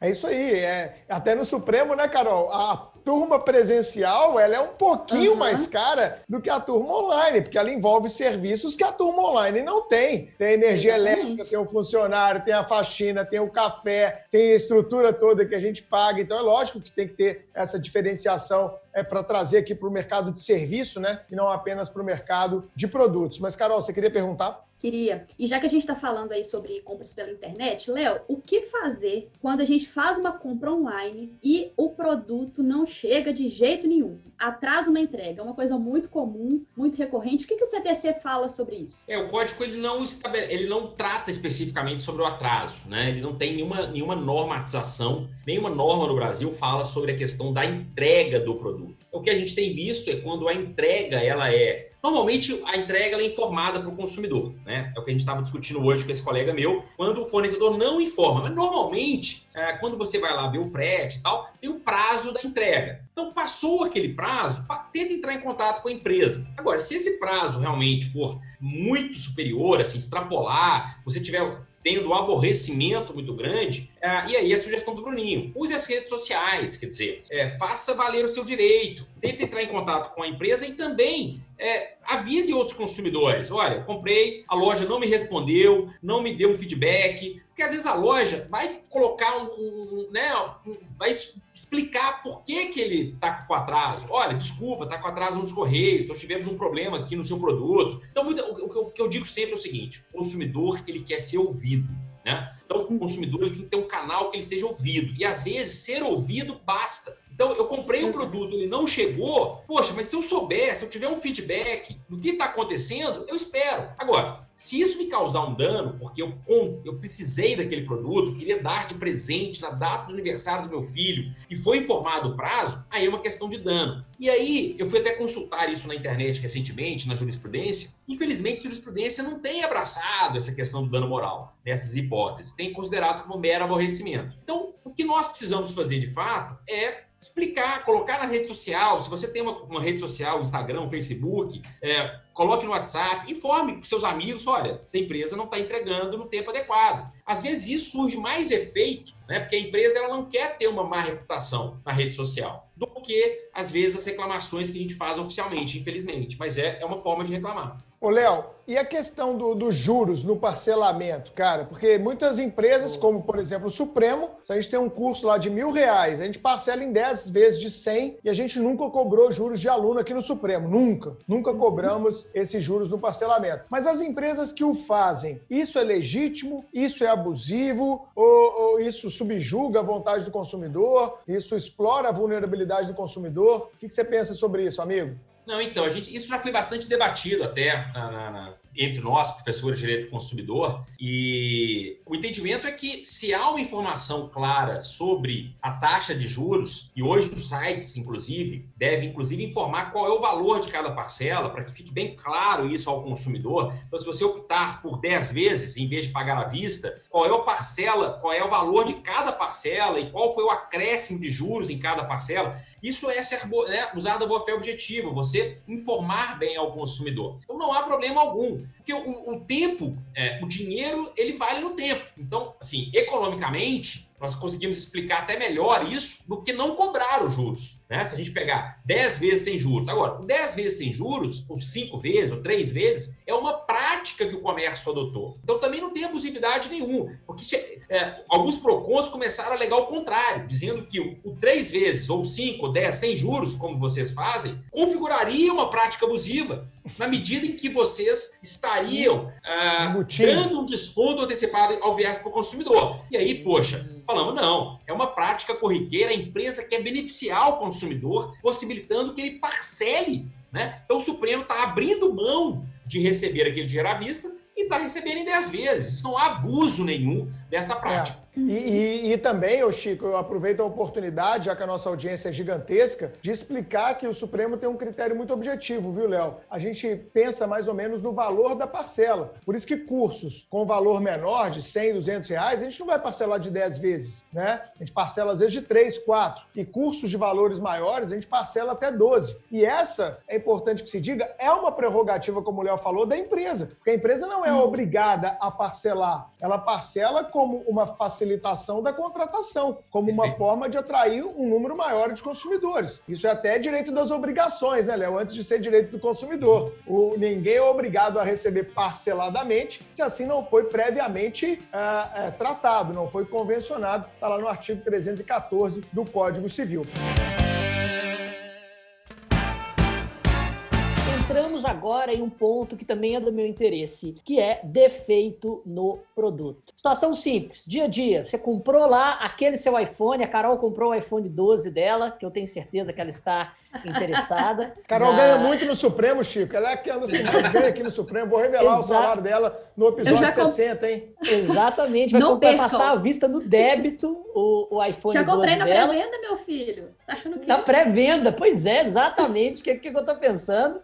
É isso aí. É, até no Supremo, né, Carol? A turma presencial ela é um pouquinho uhum. mais cara do que a turma online, porque ela envolve serviços que a turma online não tem. Tem energia Exatamente. elétrica, tem o funcionário, tem a faxina, tem o café, tem a estrutura toda que a gente paga. Então é lógico que tem que ter essa diferenciação é, para trazer aqui para o mercado de serviço, né? E não apenas para o mercado de produtos. Mas, Carol, você queria perguntar? Queria. E já que a gente está falando aí sobre compras pela internet, Léo, o que fazer quando a gente faz uma compra online e o produto não chega de jeito nenhum? Atrasa uma entrega, é uma coisa muito comum, muito recorrente. O que, que o CTC fala sobre isso? É, o código ele não, estabele... ele não trata especificamente sobre o atraso, né? Ele não tem nenhuma, nenhuma normatização, nenhuma norma no Brasil fala sobre a questão da entrega do produto. O que a gente tem visto é quando a entrega ela é Normalmente, a entrega é informada para o consumidor, né? É o que a gente estava discutindo hoje com esse colega meu, quando o fornecedor não informa. Mas, normalmente, é, quando você vai lá ver o frete e tal, tem o prazo da entrega. Então, passou aquele prazo, tenta entrar em contato com a empresa. Agora, se esse prazo realmente for muito superior, assim, extrapolar, você tiver tendo um aborrecimento muito grande, é, e aí a sugestão do Bruninho, use as redes sociais, quer dizer, é, faça valer o seu direito, tente entrar em contato com a empresa e também é, avise outros consumidores. Olha, comprei, a loja não me respondeu, não me deu um feedback, porque às vezes a loja vai colocar um, um né, um, vai explicar por que, que ele está com atraso. Olha, desculpa, está com atraso nos correios, nós tivemos um problema aqui no seu produto. Então, muito, o, o, que eu digo sempre é o seguinte: o consumidor ele quer ser ouvido. Né? Então, o consumidor ele tem que ter um canal que ele seja ouvido. E às vezes ser ouvido basta. Então, eu comprei um produto, ele não chegou. Poxa, mas se eu souber, se eu tiver um feedback do que está acontecendo, eu espero. Agora, se isso me causar um dano, porque eu, eu precisei daquele produto, queria dar de presente na data do aniversário do meu filho e foi informado o prazo, aí é uma questão de dano. E aí, eu fui até consultar isso na internet recentemente, na jurisprudência. Infelizmente, a jurisprudência não tem abraçado essa questão do dano moral nessas hipóteses, tem considerado como mero aborrecimento. Então, o que nós precisamos fazer de fato é explicar, colocar na rede social. Se você tem uma, uma rede social, Instagram, Facebook, é, coloque no WhatsApp, informe para seus amigos, olha, essa empresa não está entregando no tempo adequado. Às vezes isso surge mais efeito, né, porque a empresa ela não quer ter uma má reputação na rede social, do que, às vezes, as reclamações que a gente faz oficialmente, infelizmente. Mas é, é uma forma de reclamar. Ô, Léo, e a questão dos do juros no parcelamento, cara? Porque muitas empresas, como por exemplo o Supremo, se a gente tem um curso lá de mil reais, a gente parcela em 10 vezes de 100 e a gente nunca cobrou juros de aluno aqui no Supremo. Nunca. Nunca cobramos esses juros no parcelamento. Mas as empresas que o fazem, isso é legítimo? Isso é abusivo? Ou, ou isso subjuga a vontade do consumidor? Isso explora a vulnerabilidade do consumidor? O que, que você pensa sobre isso, amigo? Não, então, a gente, isso já foi bastante debatido até na, na, entre nós, professores de direito do consumidor, e o entendimento é que se há uma informação clara sobre a taxa de juros, e hoje os sites, inclusive, devem inclusive informar qual é o valor de cada parcela, para que fique bem claro isso ao consumidor. Então, se você optar por 10 vezes em vez de pagar à vista, qual é a parcela, qual é o valor de cada parcela e qual foi o acréscimo de juros em cada parcela, isso é ser né, usar da boa fé objetiva, você informar bem ao consumidor. Então não há problema algum. Porque o, o tempo, é, o dinheiro, ele vale no tempo. Então, assim, economicamente, nós conseguimos explicar até melhor isso do que não cobrar os juros. Né? Se a gente pegar 10 vezes sem juros. Agora, 10 vezes sem juros, ou 5 vezes, ou 3 vezes, é uma prática que o comércio adotou. Então também não tem abusividade nenhuma. Porque é, alguns PROCONs começaram a alegar o contrário, dizendo que o, o 3 vezes, ou 5, ou 10 sem juros, como vocês fazem, configuraria uma prática abusiva na medida em que vocês estariam ah, dando um desconto antecipado ao viés para o consumidor. E aí, poxa, falamos, não, é uma prática corriqueira, a empresa quer beneficiar o consumidor, possibilitando que ele parcele. Né? Então, o Supremo está abrindo mão de receber aquele dinheiro à vista e está recebendo em 10 vezes. Não há abuso nenhum dessa prática. É. E, e, e, também, ô Chico, eu aproveito a oportunidade, já que a nossa audiência é gigantesca, de explicar que o Supremo tem um critério muito objetivo, viu, Léo? A gente pensa mais ou menos no valor da parcela. Por isso que cursos com valor menor, de 100, 200 reais, a gente não vai parcelar de 10 vezes, né? A gente parcela às vezes de 3, 4. E cursos de valores maiores, a gente parcela até 12. E essa, é importante que se diga, é uma prerrogativa, como o Léo falou, da empresa. Porque a empresa não é obrigada a parcelar. Ela parcela como uma facilitação da contratação, como uma forma de atrair um número maior de consumidores. Isso é até direito das obrigações, né, Léo? Antes de ser direito do consumidor. O, ninguém é obrigado a receber parceladamente se assim não foi previamente é, é, tratado, não foi convencionado. Está lá no artigo 314 do Código Civil. Agora em um ponto que também é do meu interesse, que é defeito no produto. Situação simples, dia a dia. Você comprou lá aquele seu iPhone, a Carol comprou o iPhone 12 dela, que eu tenho certeza que ela está interessada. Carol na... ganha muito no Supremo, Chico. Ela é que anda assim, mais ganha aqui no Supremo. Vou revelar Exato. o salário dela no episódio 60, hein? Exatamente. Vai, vai passar a vista no débito o, o iPhone Já 12 comprei na pré-venda, meu filho. Tá achando que... Na pré-venda, pois é, exatamente. O que, que eu tô pensando?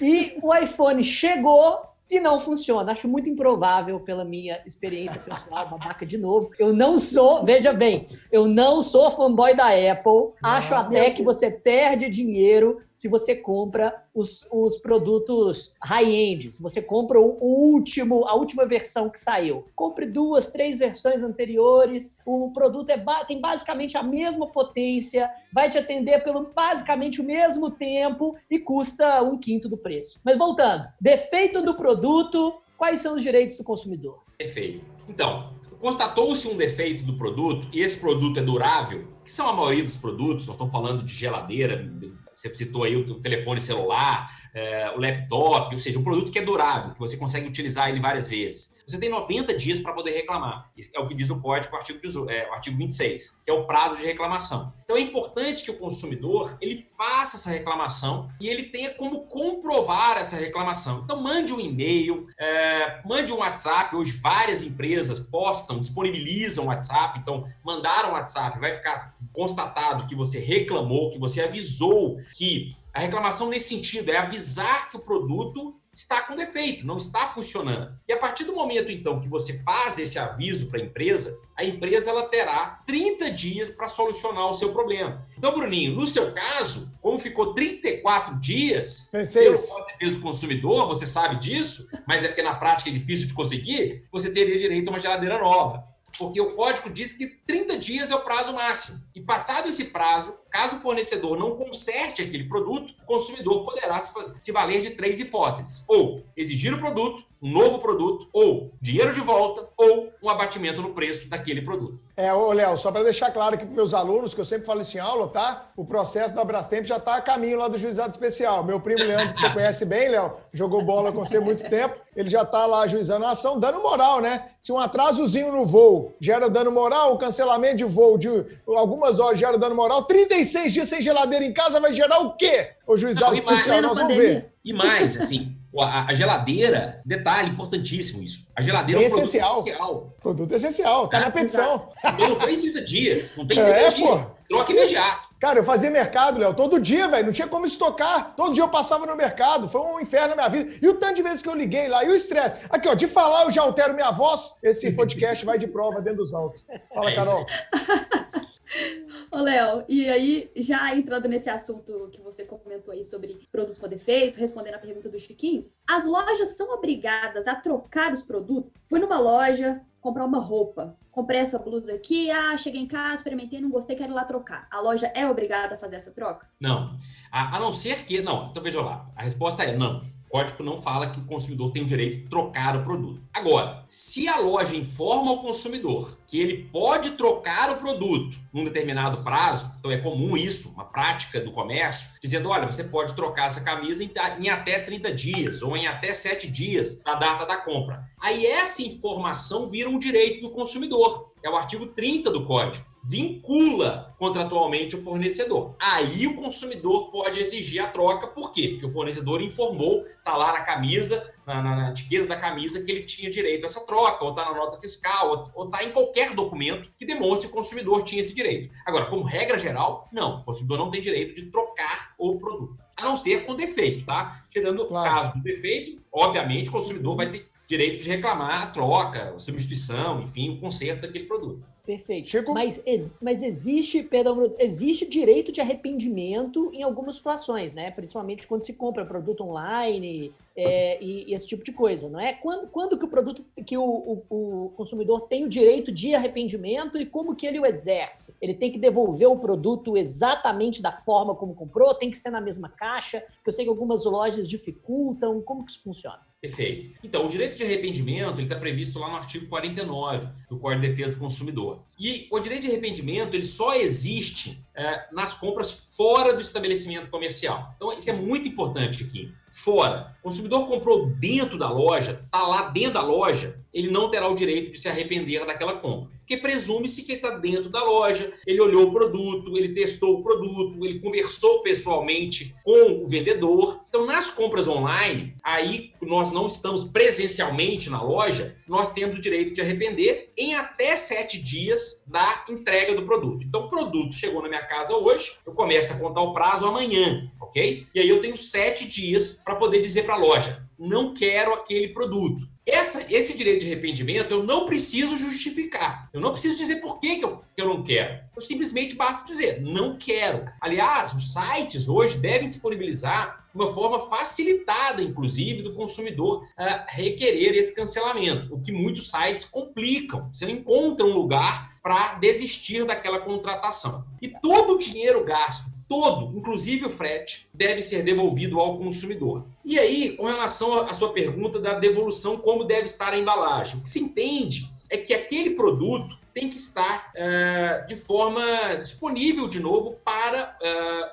E o iPhone chegou e não funciona. Acho muito improvável pela minha experiência pessoal, babaca de novo. Eu não sou, veja bem, eu não sou fanboy da Apple. Acho até que você perde dinheiro se você compra os, os produtos high-end, se você compra o, último, a última versão que saiu. Compre duas, três versões anteriores. O produto é, tem basicamente a mesma potência, vai te atender pelo basicamente o mesmo tempo e custa um quinto do preço. Mas voltando, defeito do produto, quais são os direitos do consumidor? Perfeito. Então, constatou-se um defeito do produto e esse produto é durável, que são a maioria dos produtos, nós estamos falando de geladeira, você citou aí o telefone celular, é, o laptop, ou seja, um produto que é durável, que você consegue utilizar ele várias vezes. Você tem 90 dias para poder reclamar. Isso é o que diz o código, o artigo, 18, é, o artigo 26, que é o prazo de reclamação. Então é importante que o consumidor ele faça essa reclamação e ele tenha como comprovar essa reclamação. Então mande um e-mail, é, mande um WhatsApp. Hoje várias empresas postam, disponibilizam WhatsApp. Então mandaram o WhatsApp, vai ficar constatado que você reclamou, que você avisou que a reclamação nesse sentido é avisar que o produto está com defeito, não está funcionando. E a partir do momento então que você faz esse aviso para a empresa, a empresa ela terá 30 dias para solucionar o seu problema. Então, Bruninho, no seu caso, como ficou 34 dias pelo Código de Defesa do Consumidor, você sabe disso, mas é porque na prática é difícil de conseguir, você teria direito a uma geladeira nova porque o código diz que 30 dias é o prazo máximo. E passado esse prazo, caso o fornecedor não conserte aquele produto, o consumidor poderá se valer de três hipóteses: ou exigir o produto, um novo produto, ou dinheiro de volta, ou um abatimento no preço daquele produto. É, ô Léo, só para deixar claro aqui para meus alunos, que eu sempre falo isso em aula, tá? O processo da Brastemp já está a caminho lá do juizado especial. Meu primo Leandro, que você conhece bem, Léo, jogou bola com você há muito tempo, ele já está lá juizando a ação, dando moral, né? Se um atrasozinho no voo gera dano moral, o cancelamento de voo de algumas horas gera dano moral, 36 dias sem geladeira em casa vai gerar o quê? O juizado não, especial, nós vamos ver. E mais, assim, a, geladeira, detalhe importantíssimo isso. A geladeira é, é um essencial. produto essencial. Produto essencial, tá é, na petição. Então não tem 30 dias, não tem 30 é, dias. Pô. Troca imediato. Cara, eu fazia mercado, Léo, todo dia, velho. Não tinha como estocar. Todo dia eu passava no mercado. Foi um inferno na minha vida. E o tanto de vezes que eu liguei lá, e o estresse. Aqui, ó, de falar eu já altero minha voz. Esse podcast vai de prova dentro dos autos. Fala, é Carol. Ô, Léo, e aí, já entrando nesse assunto que você comentou aí sobre produtos com defeito, respondendo a pergunta do Chiquinho, as lojas são obrigadas a trocar os produtos? Fui numa loja comprar uma roupa, comprei essa blusa aqui, ah, cheguei em casa, experimentei, não gostei, quero ir lá trocar. A loja é obrigada a fazer essa troca? Não. A, a não ser que. Não, então veja lá. A resposta é não código não fala que o consumidor tem o direito de trocar o produto. Agora, se a loja informa ao consumidor que ele pode trocar o produto num determinado prazo, então é comum isso, uma prática do comércio, dizendo: olha, você pode trocar essa camisa em, até 30 dias ou em até 7 dias da data da compra. Aí essa informação vira um direito do consumidor. É o artigo 30 do código vincula contratualmente o fornecedor. Aí o consumidor pode exigir a troca, por quê? Porque o fornecedor informou, está lá na camisa, na, na, na, etiqueta da camisa, que ele tinha direito a essa troca, ou está na nota fiscal, ou está em qualquer documento que demonstre que o consumidor tinha esse direito. Agora, como regra geral, não, o consumidor não tem direito de trocar o produto. A não ser com defeito, tá? Tirando o caso do defeito, obviamente o consumidor vai ter direito de reclamar a troca, a substituição, enfim, o conserto daquele produto. Perfeito. Chico? Mas, mas existe, perdão, existe direito de arrependimento em algumas situações, né? Principalmente quando se compra produto online é, e, e, esse tipo de coisa, não é? Quando, quando que o produto, que o, o, o, consumidor tem o direito de arrependimento e como que ele o exerce? Ele tem que devolver o produto exatamente da forma como comprou? Tem que ser na mesma caixa? Porque eu sei que algumas lojas dificultam. Como que isso funciona? Perfeito. Então, o direito de arrependimento está previsto lá no artigo 49 do Código de Defesa do Consumidor. E o direito de arrependimento ele só existe é, nas compras fora do estabelecimento comercial. Então, isso é muito importante aqui. Fora. O consumidor comprou dentro da loja, está lá dentro da loja, ele não terá o direito de se arrepender daquela compra porque presume-se que ele está dentro da loja, ele olhou o produto, ele testou o produto, ele conversou pessoalmente com o vendedor. Então, nas compras online, aí nós não estamos presencialmente na loja, nós temos o direito de arrepender em até sete dias da entrega do produto. Então, o produto chegou na minha casa hoje, eu começo a contar o prazo amanhã, ok? E aí eu tenho sete dias para poder dizer para a loja, não quero aquele produto. Essa, esse direito de arrependimento eu não preciso justificar. Eu não preciso dizer por que, que, eu, que eu não quero. Eu simplesmente basta dizer, não quero. Aliás, os sites hoje devem disponibilizar uma forma facilitada, inclusive, do consumidor uh, requerer esse cancelamento, o que muitos sites complicam. Você não encontra um lugar para desistir daquela contratação. E todo o dinheiro gasto todo, inclusive o frete, deve ser devolvido ao consumidor. E aí, com relação à sua pergunta da devolução, como deve estar a embalagem? O que se entende é que aquele produto tem que estar uh, de forma disponível de novo para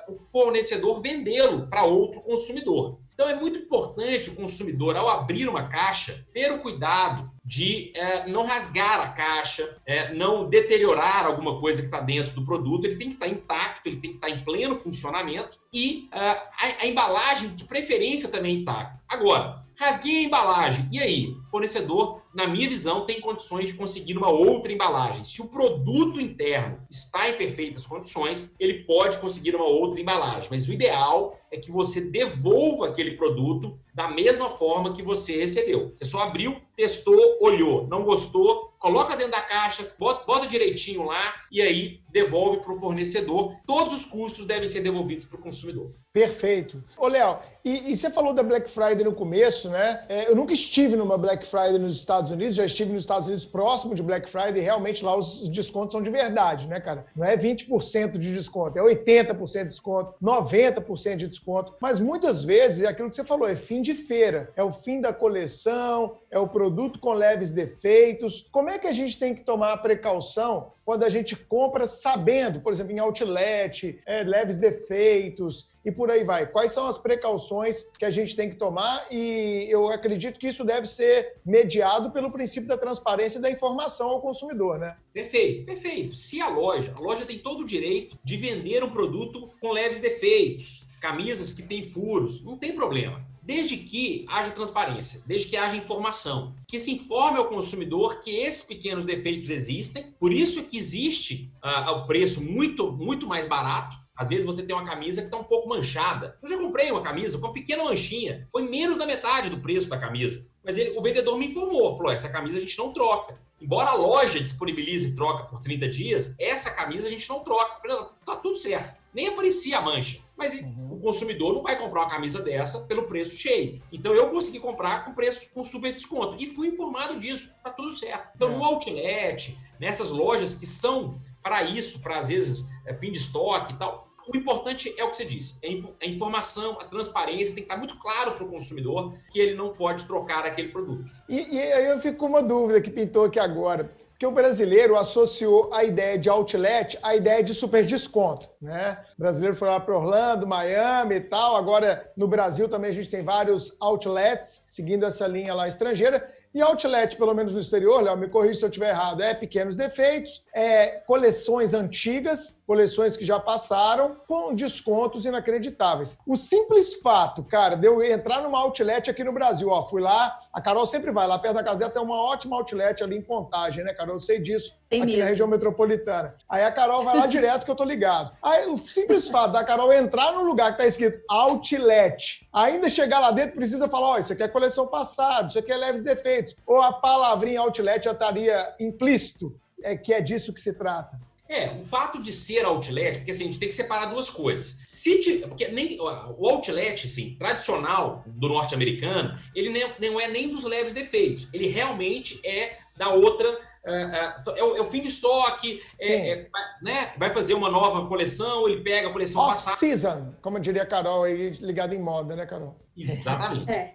uh, o fornecedor vendê-lo para outro consumidor. Então é muito importante o consumidor, ao abrir uma caixa, ter o cuidado de é, não rasgar a caixa, é, não deteriorar alguma coisa que está dentro do produto. Ele tem que estar tá intacto, ele tem que estar tá em pleno funcionamento e uh, a, a, embalagem, de preferência, também intacta. Agora, rasguei a embalagem. E aí? Fornecedor, na minha visão, tem condições de conseguir uma outra embalagem. Se o produto interno está em perfeitas condições, ele pode conseguir uma outra embalagem. Mas o ideal é que você devolva aquele produto da mesma forma que você recebeu. Você só abriu, testou, olhou, não gostou, coloca dentro da caixa, bota, bota direitinho lá e aí devolve para o fornecedor. Todos os custos devem ser devolvidos para o consumidor. Perfeito. Ô, Léo, e, e, você falou da Black Friday no começo, né? É, eu nunca estive numa Black Friday nos Estados Unidos, já estive nos Estados Unidos próximo de Black Friday, e realmente lá os descontos são de verdade, né, cara? Não é 20% de desconto, é 80% de desconto, 90% de desconto. Mas muitas vezes é aquilo que você falou, é fim de feira, é o fim da coleção, é o produto com leves defeitos. Como é que a gente tem que tomar a precaução quando a gente compra sabendo, por exemplo, em outlet, é, leves defeitos e por aí vai? Quais são as precauções que a gente tem que tomar? E eu acredito que isso deve ser mediado pelo princípio da transparência e da informação ao consumidor, né? Perfeito, perfeito. Se a loja, a loja tem todo o direito de vender um produto com leves defeitos, camisas que têm furos, não tem problema desde que haja transparência, desde que haja informação, que se informe ao consumidor que esses pequenos defeitos existem, por isso é que existe uh, o preço muito, muito mais barato. Às vezes você tem uma camisa que está um pouco manchada. Eu já comprei uma camisa com uma pequena manchinha, foi menos da metade do preço da camisa. Mas ele, o vendedor me informou, falou: essa camisa a gente não troca. Embora a loja disponibilize troca por 30 dias, essa camisa a gente não troca. Eu falei, tá tudo certo. Nem aparecia a mancha. Mas uhum. o consumidor não vai comprar uma camisa dessa pelo preço cheio. Então eu consegui comprar com preço com super desconto. E fui informado disso. Tá tudo certo. Então, é. no outlet, nessas lojas que são para isso, para às vezes é, fim de estoque e tal, o importante é o que você disse: é a informação, a transparência, tem que estar muito claro para o consumidor que ele não pode trocar aquele produto. E, e aí eu fico com uma dúvida que pintou aqui agora que o brasileiro associou a ideia de outlet à ideia de super desconto, né? O brasileiro foi lá para Orlando, Miami e tal. Agora no Brasil também a gente tem vários outlets seguindo essa linha lá estrangeira. E outlet, pelo menos no exterior, Léo, me corrija se eu estiver errado, é pequenos defeitos, é coleções antigas, coleções que já passaram, com descontos inacreditáveis. O simples fato, cara, de eu entrar numa outlet aqui no Brasil, ó, fui lá, A Carol sempre vai lá perto da casa dela, tem uma ótima outlet ali em Contagem, né, Carol? Eu sei disso. Tem aqui mesmo. na região metropolitana. Aí a Carol vai lá direto que eu tô ligado. Aí o simples fato da Carol entrar no lugar que tá escrito outlet, ainda chegar lá dentro precisa falar, ó, isso aqui é coleção passada, isso aqui é leves defeitos. Ou a palavrinha outlet já estaria implícito, é que é disso que se trata. É, o fato de ser outlet, porque assim, a gente tem que separar duas coisas. Se porque nem, o outlet, assim, tradicional do norte-americano, ele não é nem dos leves defeitos. Ele realmente é da outra. Uh, uh, é, o, é, o, fim de estoque, é, é, né? vai fazer uma nova coleção, ele pega a coleção Off passada. season, como diria a Carol aí, ligada em moda, né, Carol? Exatamente. É.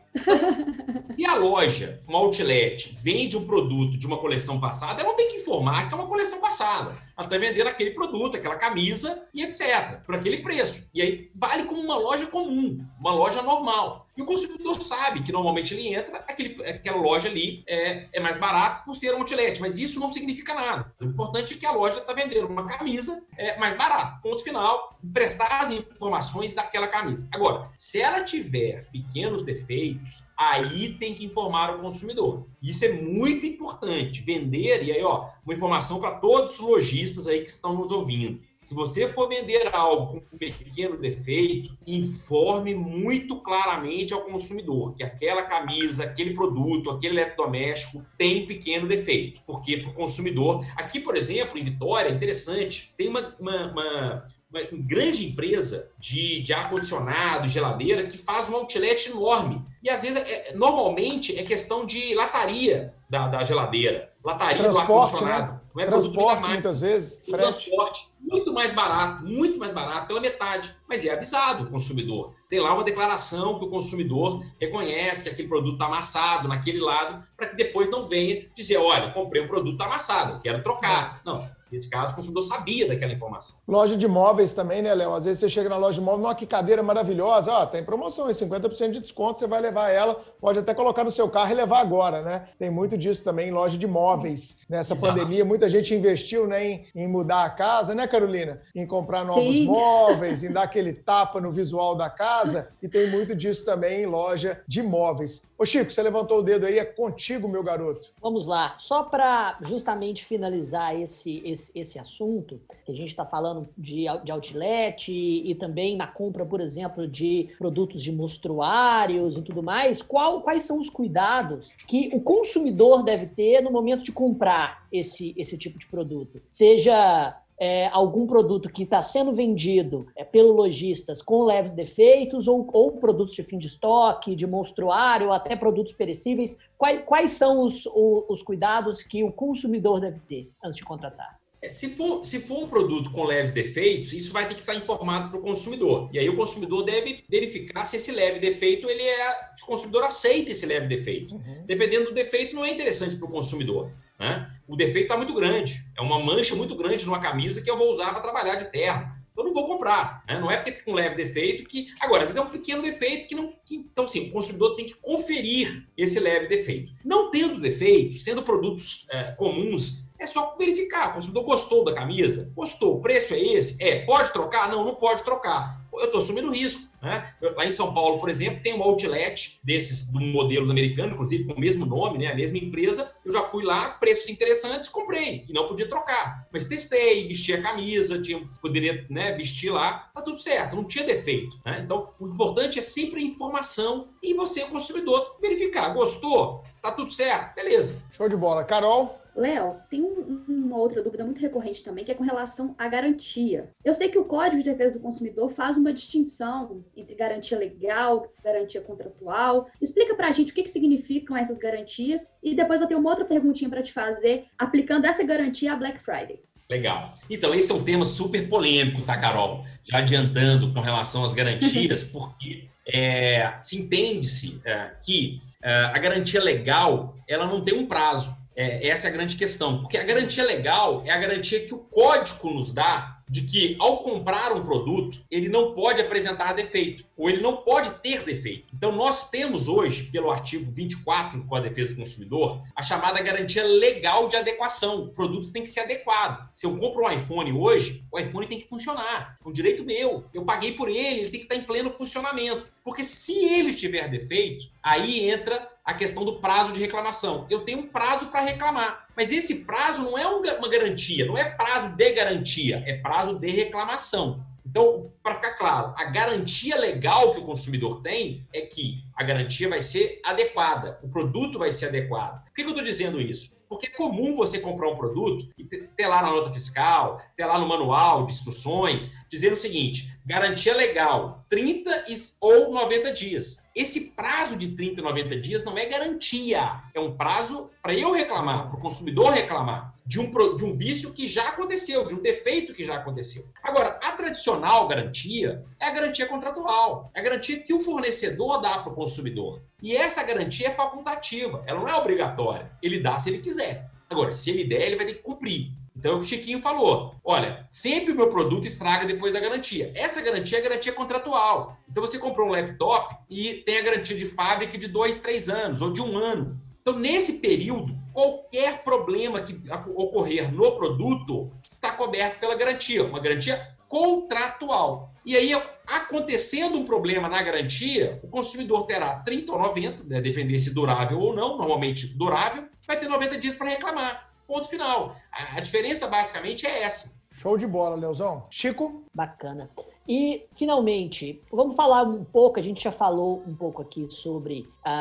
Se a loja, um outlet, vende um produto de uma coleção passada, ela não tem que informar que é uma coleção passada. Ela está vendendo aquele produto, aquela camisa e etc. Por aquele preço. E aí vale como uma loja comum, uma loja normal. E o consumidor sabe que normalmente ele entra, aquele, aquela loja ali é, é mais barato por ser um outlet, mas isso não significa nada. O importante é que a loja está vendendo uma camisa é, mais barata. Ponto final, prestar as informações daquela camisa. Agora, se ela tiver pequenos defeitos, aí tem que informar o consumidor. Isso é muito importante. Vender, e aí, ó, uma informação para todos os lojistas aí que estão nos ouvindo. Se você for vender algo com um pequeno defeito, informe muito claramente ao consumidor que aquela camisa, aquele produto, aquele eletrodoméstico tem pequeno defeito. Porque para o consumidor, aqui, por exemplo, em Vitória, é interessante, tem uma, uma, uma uma grande empresa de, de ar-condicionado, geladeira, que faz um outlet enorme. E às vezes, é, normalmente, é questão de lataria da, da geladeira, lataria transporte, do ar-condicionado. Né? Não é transporte, muitas vezes. O transporte, muito mais barato, muito mais barato, pela metade. Mas é avisado o consumidor. Tem lá uma declaração que o consumidor reconhece que aquele produto está amassado naquele lado, para que depois não venha dizer: olha, comprei um produto amassado, quero trocar. Não, Nesse caso, o consumidor sabia daquela informação. Loja de móveis também, né, Léo? Às vezes você chega na loja de móveis, nossa, que cadeira maravilhosa. Ah, tem promoção, é 50% de desconto, você vai levar ela, pode até colocar no seu carro e levar agora, né? Tem muito disso também em loja de móveis. Nessa Exato. pandemia, muita gente investiu né, em, em, mudar a casa, né, Carolina? Em comprar novos Sim. móveis, em dar aquele tapa no visual da casa. E tem muito disso também em loja de móveis. Ô Chico, você levantou o dedo aí, é contigo, meu garoto. Vamos lá. Só para justamente finalizar esse, esse, esse, assunto, que a gente está falando de, de outlet e, e, também na compra, por exemplo, de produtos de mostruários e tudo mais, qual, quais são os cuidados que o consumidor deve ter no momento de comprar esse, esse tipo de produto? Seja é, algum produto que está sendo vendido é, pelo lojistas com leves defeitos ou, ou, produtos de fim de estoque, de monstruário, até produtos perecíveis, quais, quais são os, os, os, cuidados que o consumidor deve ter antes de contratar? É, se for, se for um produto com leves defeitos, isso vai ter que estar informado para o consumidor. E aí o consumidor deve verificar se esse leve defeito, ele é, se o consumidor aceita esse leve defeito. Uhum. Dependendo do defeito, não é interessante para o consumidor. Né? O defeito está muito grande. É uma mancha muito grande numa camisa que eu vou usar para trabalhar de terno. Eu não vou comprar. Né? Não é porque tem um leve defeito que. Agora, às vezes é um pequeno defeito que não. Que... Então, assim, o consumidor tem que conferir esse leve defeito. Não tendo defeito, sendo produtos é, comuns, é só verificar. O consumidor gostou da camisa? Gostou. O preço é esse? É. Pode trocar? Não, não pode trocar eu estou assumindo risco. Né? Lá em São Paulo, por exemplo, tem um outlet desses do modelo americano, inclusive com o mesmo nome, né? a mesma empresa. Eu já fui lá, preços interessantes, comprei e não podia trocar. Mas testei, vesti a camisa, tinha, poderia né, vestir lá, tá tudo certo, não tinha defeito. Né? Então, o importante é sempre a informação e você, o consumidor, verificar. Gostou? Tá tudo certo? Beleza. Show de bola. Carol? Léo, tem um, uma outra dúvida muito recorrente também, que é com relação à garantia. Eu sei que o Código de Defesa do Consumidor faz uma distinção entre garantia legal, garantia contratual. Explica pra gente o que, que significam essas garantias e depois eu tenho uma outra perguntinha para te fazer, aplicando essa garantia à Black Friday. Legal. Então, esse é um tema super polêmico, tá, Carol? Já adiantando com relação às garantias, porque é, se entende-se é, que é, a garantia legal ela não tem um prazo. É, essa é a grande questão, porque a garantia legal é a garantia que o código nos dá de que ao comprar um produto, ele não pode apresentar defeito, ou ele não pode ter defeito. Então, nós temos hoje, pelo artigo 24 do Código de Defesa do Consumidor, a chamada garantia legal de adequação. O produto tem que ser adequado. Se eu compro um iPhone hoje, o iPhone tem que funcionar. É um direito meu. Eu paguei por ele, ele tem que estar em pleno funcionamento. Porque se ele tiver defeito, aí entra a questão do prazo de reclamação. Eu tenho um prazo para reclamar, mas esse prazo não é uma garantia, não é prazo de garantia, é prazo de reclamação. Então, para ficar claro, a garantia legal que o consumidor tem é que a garantia vai ser adequada, o produto vai ser adequado. Por que eu estou dizendo isso? Porque é comum você comprar um produto e ter lá na nota fiscal, ter lá no manual de instruções, dizendo o seguinte: garantia legal, 30 ou 90 dias. Esse prazo de 30 e 90 dias não é garantia, é um prazo para eu reclamar, para o consumidor reclamar de um, de um vício que já aconteceu, de um defeito que já aconteceu. Agora, a tradicional garantia é a garantia contratual, é a garantia que o fornecedor dá para o consumidor. E essa garantia é facultativa, ela não é obrigatória. Ele dá se ele quiser. Agora, se ele der, ele vai ter que cumprir. Então, é o que o Chiquinho falou: olha, sempre o meu produto estraga depois da garantia. Essa garantia é garantia contratual. Então, você comprou um laptop e tem a garantia de fábrica de dois, três anos ou de um ano. Então, nesse período, qualquer problema que ocorrer no produto está coberto pela garantia, uma garantia contratual. E aí, acontecendo um problema na garantia, o consumidor terá 30 ou 90, né, depender se durável ou não, normalmente durável, vai ter 90 dias para reclamar. Ponto final. A, a diferença basicamente é essa. Show de bola, Leozão. Chico? Bacana. E, finalmente, vamos falar um pouco, a gente já falou um pouco aqui sobre a,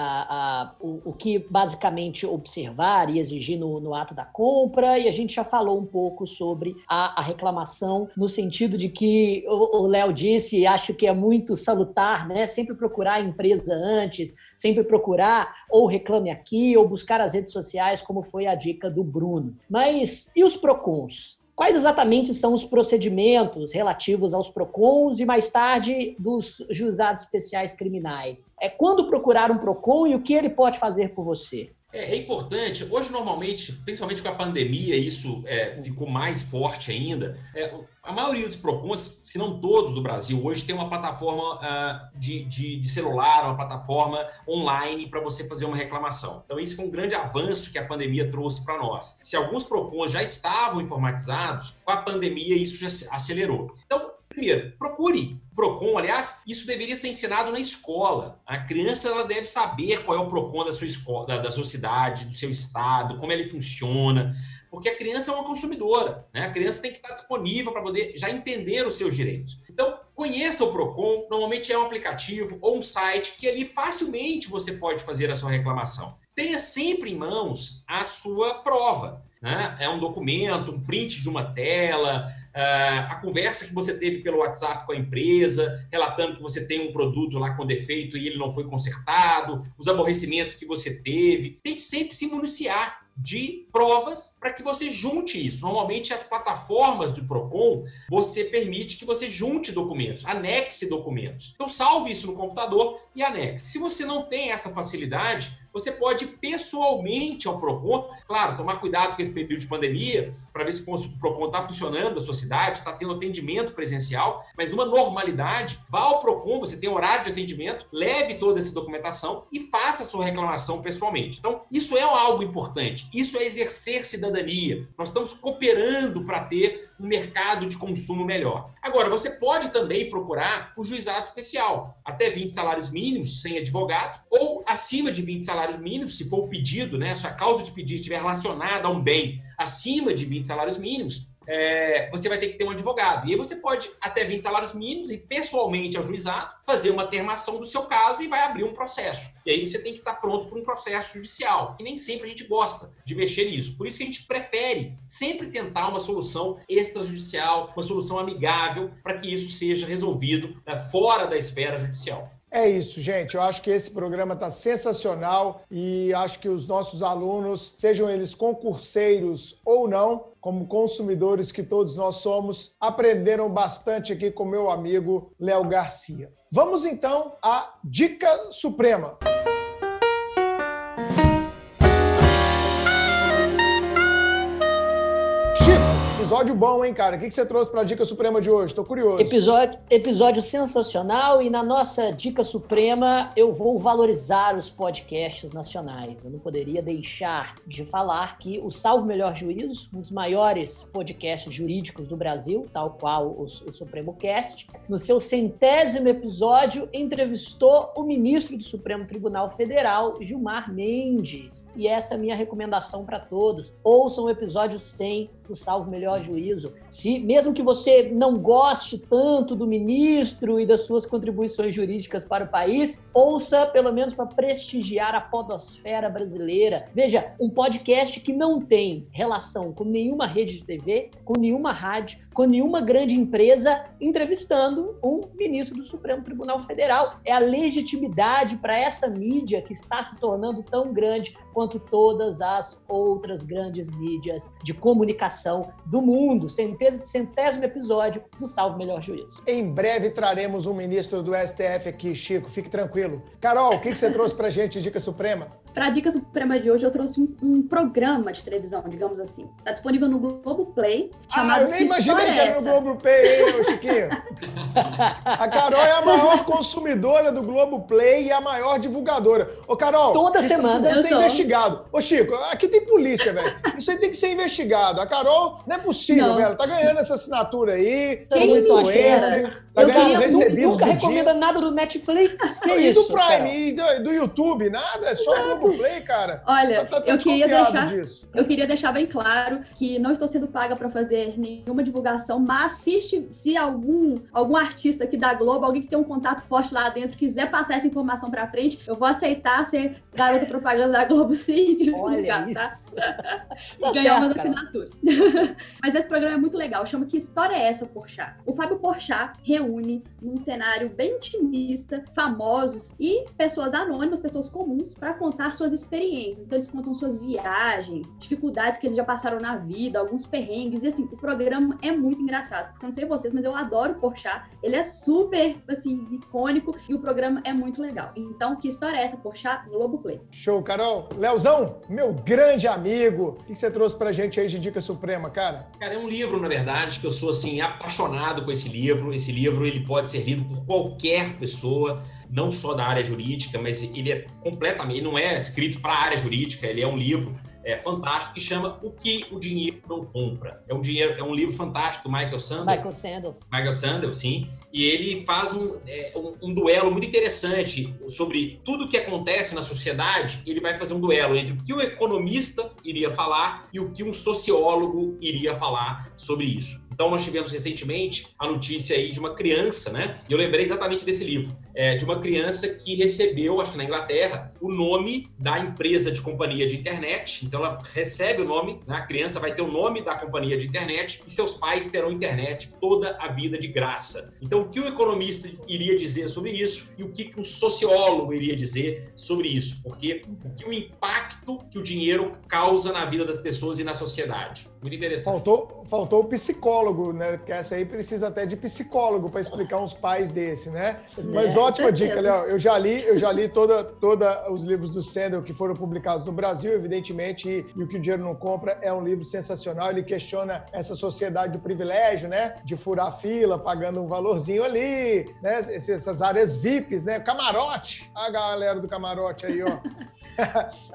a, o, o, que basicamente observar e exigir no, no, ato da compra, e a gente já falou um pouco sobre a, a reclamação, no sentido de que o Léo disse, e acho que é muito salutar, né? Sempre procurar a empresa antes, sempre procurar ou reclame aqui, ou buscar as redes sociais, como foi a dica do Bruno. Mas e os PROCONs? Quais exatamente são os procedimentos relativos aos PROCONs e, mais tarde, dos juizados especiais criminais? É quando procurar um PROCON e o que ele pode fazer por você? É, é importante, hoje normalmente, principalmente com a pandemia, isso é, ficou mais forte ainda. É, a maioria dos PROCONs, se não todos do Brasil, hoje tem uma plataforma uh, de, de, de, celular, uma plataforma online para você fazer uma reclamação. Então, isso foi um grande avanço que a pandemia trouxe para nós. Se alguns PROCONs já estavam informatizados, com a pandemia isso já acelerou. Então, Primeiro, procure PROCON. Aliás, isso deveria ser ensinado na escola. A criança ela deve saber qual é o PROCON da sua escola, da, da sua cidade, do seu estado, como ele funciona. Porque a criança é uma consumidora, né? A criança tem que estar disponível para poder já entender os seus direitos. Então, conheça o Procon, normalmente é um aplicativo ou um site que ali facilmente você pode fazer a sua reclamação. Tenha sempre em mãos a sua prova. Né? É um documento, um print de uma tela, a conversa que você teve pelo WhatsApp com a empresa, relatando que você tem um produto lá com defeito e ele não foi consertado, os aborrecimentos que você teve. Tem que sempre se municiar de provas para que você junte isso. Normalmente, as plataformas do PROCON, você permite que você junte documentos, anexe documentos. Então, salve isso no computador e anexe. Se você não tem essa facilidade, você pode ir pessoalmente ao PROCON, claro, tomar cuidado com esse período de pandemia, para ver se o PROCON está funcionando na sua cidade, está tendo atendimento presencial, mas numa normalidade, vá ao PROCON, você tem horário de atendimento, leve toda essa documentação e faça a sua reclamação pessoalmente. Então, isso é algo importante, isso é exercer cidadania. Nós estamos cooperando para ter um mercado de consumo melhor. Agora, você pode também procurar o juizado especial, até 20 salários mínimos, sem advogado, ou acima de 20 salários mínimos, se for o pedido, né, se a causa de pedido estiver relacionada a um bem acima de 20 salários mínimos, é, você vai ter que ter um advogado. E aí você pode, até 20 salários mínimos, e pessoalmente ao juizado, fazer uma termação do seu caso e vai abrir um processo. E aí você tem que estar pronto para um processo judicial. E nem sempre a gente gosta de mexer nisso. Por isso que a gente prefere sempre tentar uma solução extrajudicial, uma solução amigável, para que isso seja resolvido né, fora da esfera judicial. É isso, gente. Eu acho que esse programa está sensacional e acho que os nossos alunos, sejam eles concurseiros ou não, como consumidores que todos nós somos, aprenderam bastante aqui com meu amigo Léo Garcia. Vamos então à Dica Suprema. Chico, Episódio bom, hein, cara? O que você trouxe para a Dica Suprema de hoje? Tô curioso. Episódio, episódio sensacional e na nossa Dica Suprema eu vou valorizar os podcasts nacionais. Eu não poderia deixar de falar que o Salvo Melhor Juízo, um dos maiores podcasts jurídicos do Brasil, tal qual o, o Supremo Cast, no seu centésimo episódio entrevistou o ministro do Supremo Tribunal Federal, Gilmar Mendes. E essa é a minha recomendação para todos. Ouçam o episódio 100 do Salvo Melhor Juízo. Se mesmo que você não goste tanto do ministro e das suas contribuições jurídicas para o país, ouça pelo menos para prestigiar a podosfera brasileira. Veja, um podcast que não tem relação com nenhuma rede de TV, com nenhuma rádio, com nenhuma grande empresa entrevistando um ministro do Supremo Tribunal Federal. É a legitimidade para essa mídia que está se tornando tão grande quanto todas as outras grandes mídias de comunicação do mundo. Centésimo episódio do Salve Melhor Juízo. Em breve traremos um ministro do STF aqui, Chico. Fique tranquilo. Carol, o que, você trouxe para gente de Dica Suprema? Para a Dica Suprema de hoje, eu trouxe um, um, programa de televisão, digamos assim. Está disponível no Globo Play. Ah, eu nem imaginei que era no Globo Play, hein, Chiquinho? a Carol é a maior consumidora do Globo Play e a maior divulgadora. Ô, Carol, toda semana. Precisa ser investigado. Ô, Chico, aqui tem polícia, velho. Isso aí tem que ser investigado. A Carol, não é possível, não. velho. Tá ganhando essa assinatura aí. Quem influencer. Tá eu ganhando recebido. Nunca recomenda dia. nada do Netflix. Que e isso? do Prime, e do, do, YouTube, nada. É só Exato. Globo Play, cara. Olha, tá, tá eu queria deixar. Disso. Eu queria deixar bem claro que não estou sendo paga para fazer nenhuma divulgação, mas assiste se algum, algum artista aqui da Globo, alguém que tem um contato forte lá dentro, quiser passar essa informação para frente, eu vou aceitar ser garota propaganda da Globo sim, divulgar, tá? e ganhar umas assinaturas. mas esse programa é muito legal, chama Que História é essa, Porchat? O Fábio Porchat reúne num cenário bem intimista, famosos e pessoas anônimas, pessoas comuns, para contar suas experiências. Então eles contam suas viagens, dificuldades que eles já passaram na vida, alguns perrengues, e assim, o programa é muito engraçado. Porque eu não sei vocês, mas eu adoro o Porchat. Ele é super, assim, icônico e o programa é muito legal. Então, que história é essa, Porchat, Globoplay? Show, Carol. Leozão, meu grande amigo, o que você trouxe pra gente aí de Dica Suprema, cara? Cara, é um livro, na verdade, que eu sou, assim, apaixonado com esse livro. Esse livro, ele pode ser lido por qualquer pessoa não só da área jurídica, mas ele é completamente, ele não é escrito para a área jurídica, ele é um livro é, fantástico que chama O que o dinheiro não compra. É um dinheiro, é um livro fantástico do Michael Sandel. Michael Sandel. Michael Sandel, sim. E ele faz um, é, um, um, duelo muito interessante sobre tudo que acontece na sociedade. Ele vai fazer um duelo entre o que o economista iria falar e o que um sociólogo iria falar sobre isso. Então, nós tivemos recentemente a notícia aí de uma criança, né? E eu lembrei exatamente desse livro, é, de uma criança que recebeu, acho que na Inglaterra, o nome da empresa de companhia de internet. Então, ela recebe o nome, né? a criança vai ter o nome da companhia de internet e seus pais terão internet toda a vida de graça. Então, o que o economista iria dizer sobre isso e o que um sociólogo iria dizer sobre isso? Porque o que o impacto que o dinheiro causa na vida das pessoas e na sociedade. Muito interessante. Faltou, faltou o psicólogo, né? Porque essa aí precisa até de psicólogo para explicar uns pais desse, né? Mas é, ótima dica, Léo. Eu já li, eu já li toda, toda os livros do Sandel que foram publicados no Brasil, evidentemente, e, e, o que o dinheiro não compra é um livro sensacional. Ele questiona essa sociedade do privilégio, né? De furar fila, pagando um valorzinho ali, né? Essas áreas VIPs, né? Camarote, a galera do camarote aí, ó.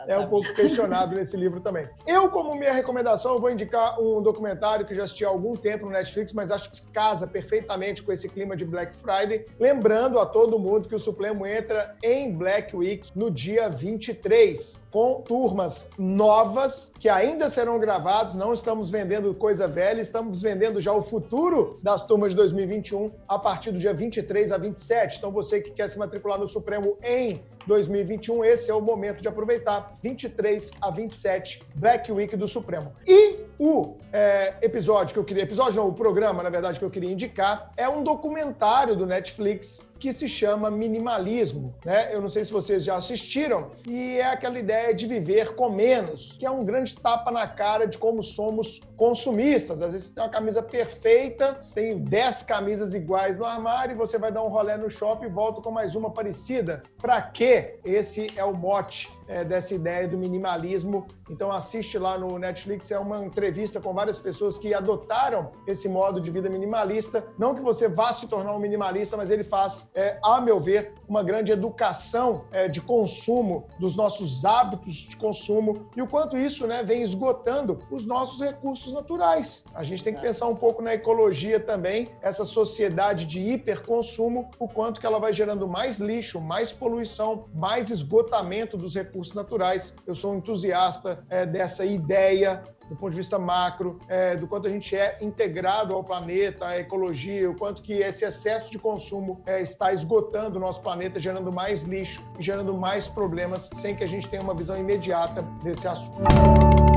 é um pouco questionado nesse livro também. Eu, como minha recomendação, vou indicar um documentário que já assisti há algum tempo no Netflix, mas acho que casa perfeitamente com esse clima de Black Friday. Lembrando a todo mundo que o Supremo entra em Black Week no dia 23 com turmas novas que ainda serão gravados. Não estamos vendendo coisa velha, estamos vendendo já o futuro das turmas de 2021 a partir do dia 23 a 27. Então, você que quer se matricular no Supremo em 2021, esse é o momento de aproveitar. 23 a 27, Black Week do Supremo. E o é, episódio que eu queria, episódio não, o programa, na verdade, que eu queria indicar, é um documentário do Netflix que se chama minimalismo. Né? Eu não sei se vocês já assistiram, e é aquela ideia de viver com menos, que é um grande tapa na cara de como somos consumistas. Às vezes você tem uma camisa perfeita, tem 10 camisas iguais no armário, e você vai dar um rolê no shopping e volta com mais uma parecida. Para quê? Esse é o mote é, dessa ideia do minimalismo. Então assiste lá no Netflix, é uma entrevista com várias pessoas que adotaram esse modo de vida minimalista. Não que você vá se tornar um minimalista, mas ele faz, é, a meu ver, uma grande educação é, de consumo, dos nossos hábitos de consumo e o quanto isso né, vem esgotando os nossos recursos naturais. A gente tem que pensar um pouco na ecologia também, essa sociedade de hiperconsumo, o quanto que ela vai gerando mais lixo, mais poluição, mais esgotamento dos recursos recursos naturais. Eu sou um entusiasta é, dessa ideia do ponto de vista macro, é, do quanto a gente é integrado ao planeta, à ecologia, o quanto que esse excesso de consumo é, está esgotando o nosso planeta, gerando mais lixo e gerando mais problemas, sem que a gente tenha uma visão imediata desse assunto.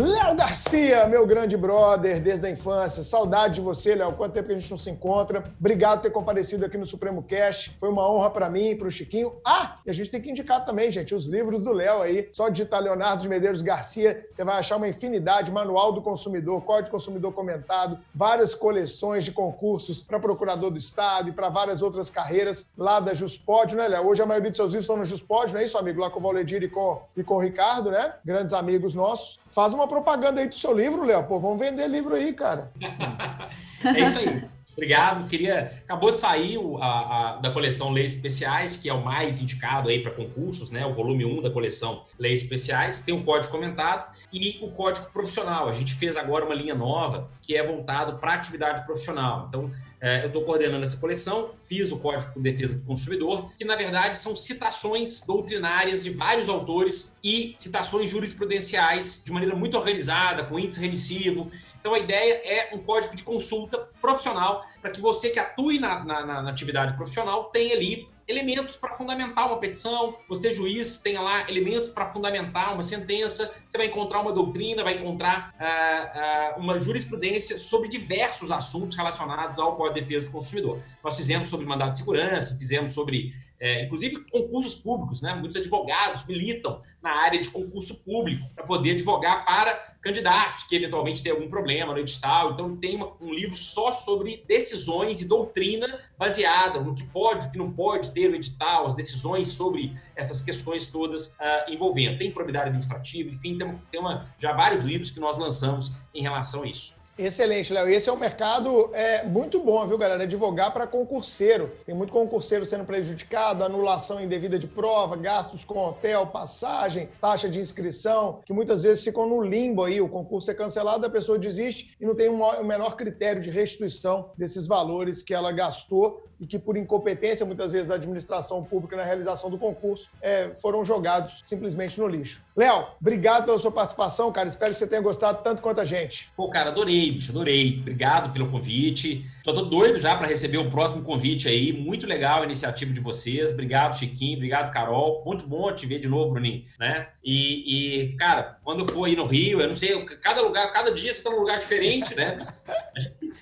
Léo Garcia, meu grande brother desde a infância. Saudade de você, Léo. Quanto tempo que a gente não se encontra. Obrigado por ter comparecido aqui no Supremo Cast. Foi uma honra para mim para o Chiquinho. Ah, e a gente tem que indicar também, gente, os livros do Léo aí. Só digitar Leonardo de Medeiros Garcia, você vai achar uma infinidade. Manual do Consumidor, Código do Consumidor comentado, várias coleções de concursos para procurador do Estado e para várias outras carreiras lá da Juspod, né, Léo? Hoje a maioria dos seus livros estão no Juspod, não é isso, amigo? Lá com o Valedir e com, e com o Ricardo, né? Grandes amigos nossos. Faz uma propaganda aí do seu livro, Léo. Pô, vamos vender livro aí, cara. é isso aí. Obrigado. Queria. Acabou de sair a, a, da coleção Leis Especiais, que é o mais indicado aí para concursos, né? O volume 1 da coleção Leis Especiais. Tem o código comentado e o código profissional. A gente fez agora uma linha nova que é voltado para atividade profissional. Então, é, eu estou coordenando essa coleção, fiz o Código de Defesa do Consumidor, que na verdade são citações doutrinárias de vários autores e citações jurisprudenciais de maneira muito organizada, com índice remissivo. Então a ideia é um código de consulta profissional para que você que atue na, na, na atividade profissional tenha ali elementos para fundamentar uma petição, você, juiz, tenha lá elementos para fundamentar uma sentença, você vai encontrar uma doutrina, vai encontrar uh, uh, uma jurisprudência sobre diversos assuntos relacionados ao Código de Defesa do Consumidor. Nós fizemos sobre mandado de segurança, fizemos sobre é, inclusive concursos públicos, né? Muitos advogados militam na área de concurso público para poder advogar para candidatos que eventualmente têm algum problema no edital. Então tem uma, um livro só sobre decisões e doutrina baseada no que pode, o que não pode ter no edital, as decisões sobre essas questões todas uh, envolvendo. Tem probidade administrativa, enfim, tem, tem uma, já vários livros que nós lançamos em relação a isso. Excelente, Léo. Esse é um mercado é, muito bom, viu, galera? Advogar para concurseiro. Tem muito concurseiro sendo prejudicado, anulação indevida de prova, gastos com hotel, passagem, taxa de inscrição, que muitas vezes ficam no limbo aí. O concurso é cancelado, a pessoa desiste e não tem o menor critério de restituição desses valores que ela gastou e que, por incompetência, muitas vezes, da administração pública na realização do concurso, é, foram jogados simplesmente no lixo. Léo, obrigado pela sua participação, cara. Espero que você tenha gostado tanto quanto a gente. Pô, cara, adorei, bicho, adorei. Obrigado pelo convite. Só tô doido já para receber o próximo convite aí. Muito legal a iniciativa de vocês. Obrigado, Chiquinho. Obrigado, Carol. Muito bom te ver de novo, Bruninho, né? E, e cara, quando for aí no Rio, eu não sei, cada lugar, cada dia você está num lugar diferente, né?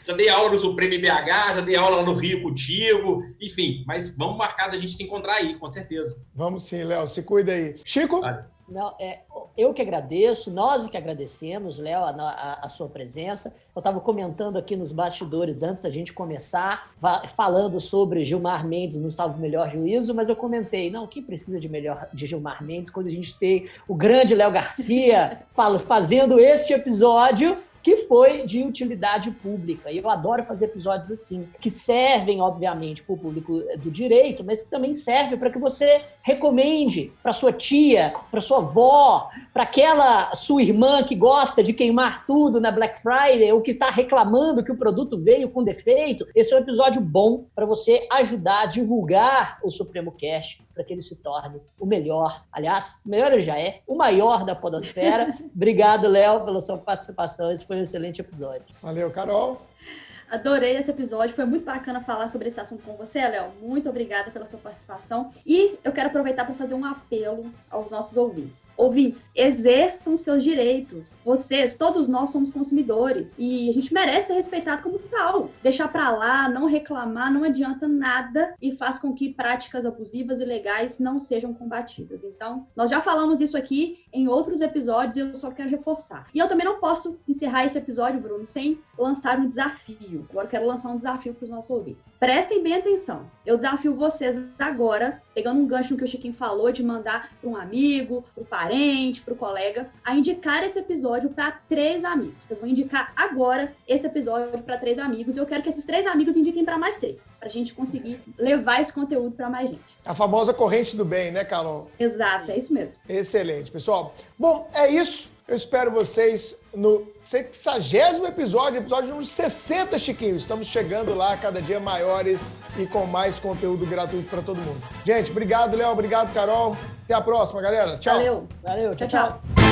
Já dei aula no Supremo BH, já dei aula lá no Rio contigo, enfim, mas vamos marcar da gente se encontrar aí, com certeza. Vamos sim, Léo, se cuida aí. Chico? Vale. Não, é, eu que agradeço, nós que agradecemos, Léo, a, a, a, sua presença. Eu estava comentando aqui nos bastidores antes da gente começar, falando sobre Gilmar Mendes no Salvo Melhor Juízo, mas eu comentei, não, quem precisa de melhor de Gilmar Mendes quando a gente tem o grande Léo Garcia fala, fazendo este episódio que foi de utilidade pública. E eu adoro fazer episódios assim, que servem, obviamente, para o público do direito, mas que também serve para que você recomende para sua tia, para sua avó, para aquela sua irmã que gosta de queimar tudo na Black Friday ou que está reclamando que o produto veio com defeito. Esse é um episódio bom para você ajudar a divulgar o Supremo Cash para que ele se torne o melhor. Aliás, o melhor ele já é, o maior da Podosfera. Obrigado, Léo, pela sua participação. Esse foi um excelente episódio. Valeu, Carol. Adorei esse episódio. Foi muito bacana falar sobre esse assunto com você, Léo. Muito obrigada pela sua participação. E eu quero aproveitar para fazer um apelo aos nossos ouvintes. Ouvintes, exerçam seus direitos. Vocês, todos nós somos consumidores e a gente merece ser respeitado como tal. Deixar para lá, não reclamar, não adianta nada e faz com que práticas abusivas e legais não sejam combatidas. Então, nós já falamos isso aqui em outros episódios e eu só quero reforçar. E eu também não posso encerrar esse episódio, Bruno, sem lançar um desafio. Agora eu quero lançar um desafio para os nossos ouvintes. Prestem bem atenção. Eu desafio vocês agora, pegando um gancho no que o Chiquinho falou, de mandar para um amigo, para o parente, para o colega, a indicar esse episódio para três amigos. Vocês vão indicar agora esse episódio para três amigos e eu quero que esses três amigos indiquem para mais três, para a gente conseguir levar esse conteúdo para mais gente. A famosa corrente do bem, né, Carol? Exato, é isso mesmo. Excelente, pessoal. Bom, é isso. Eu espero vocês no 60 episódio, episódio número 60, Chiquinho. Estamos chegando lá, cada dia maiores e com mais conteúdo gratuito para todo mundo. Gente, obrigado, Léo. Obrigado, Carol. Até a próxima, galera. Tchau. Valeu. Valeu. tchau. tchau. tchau.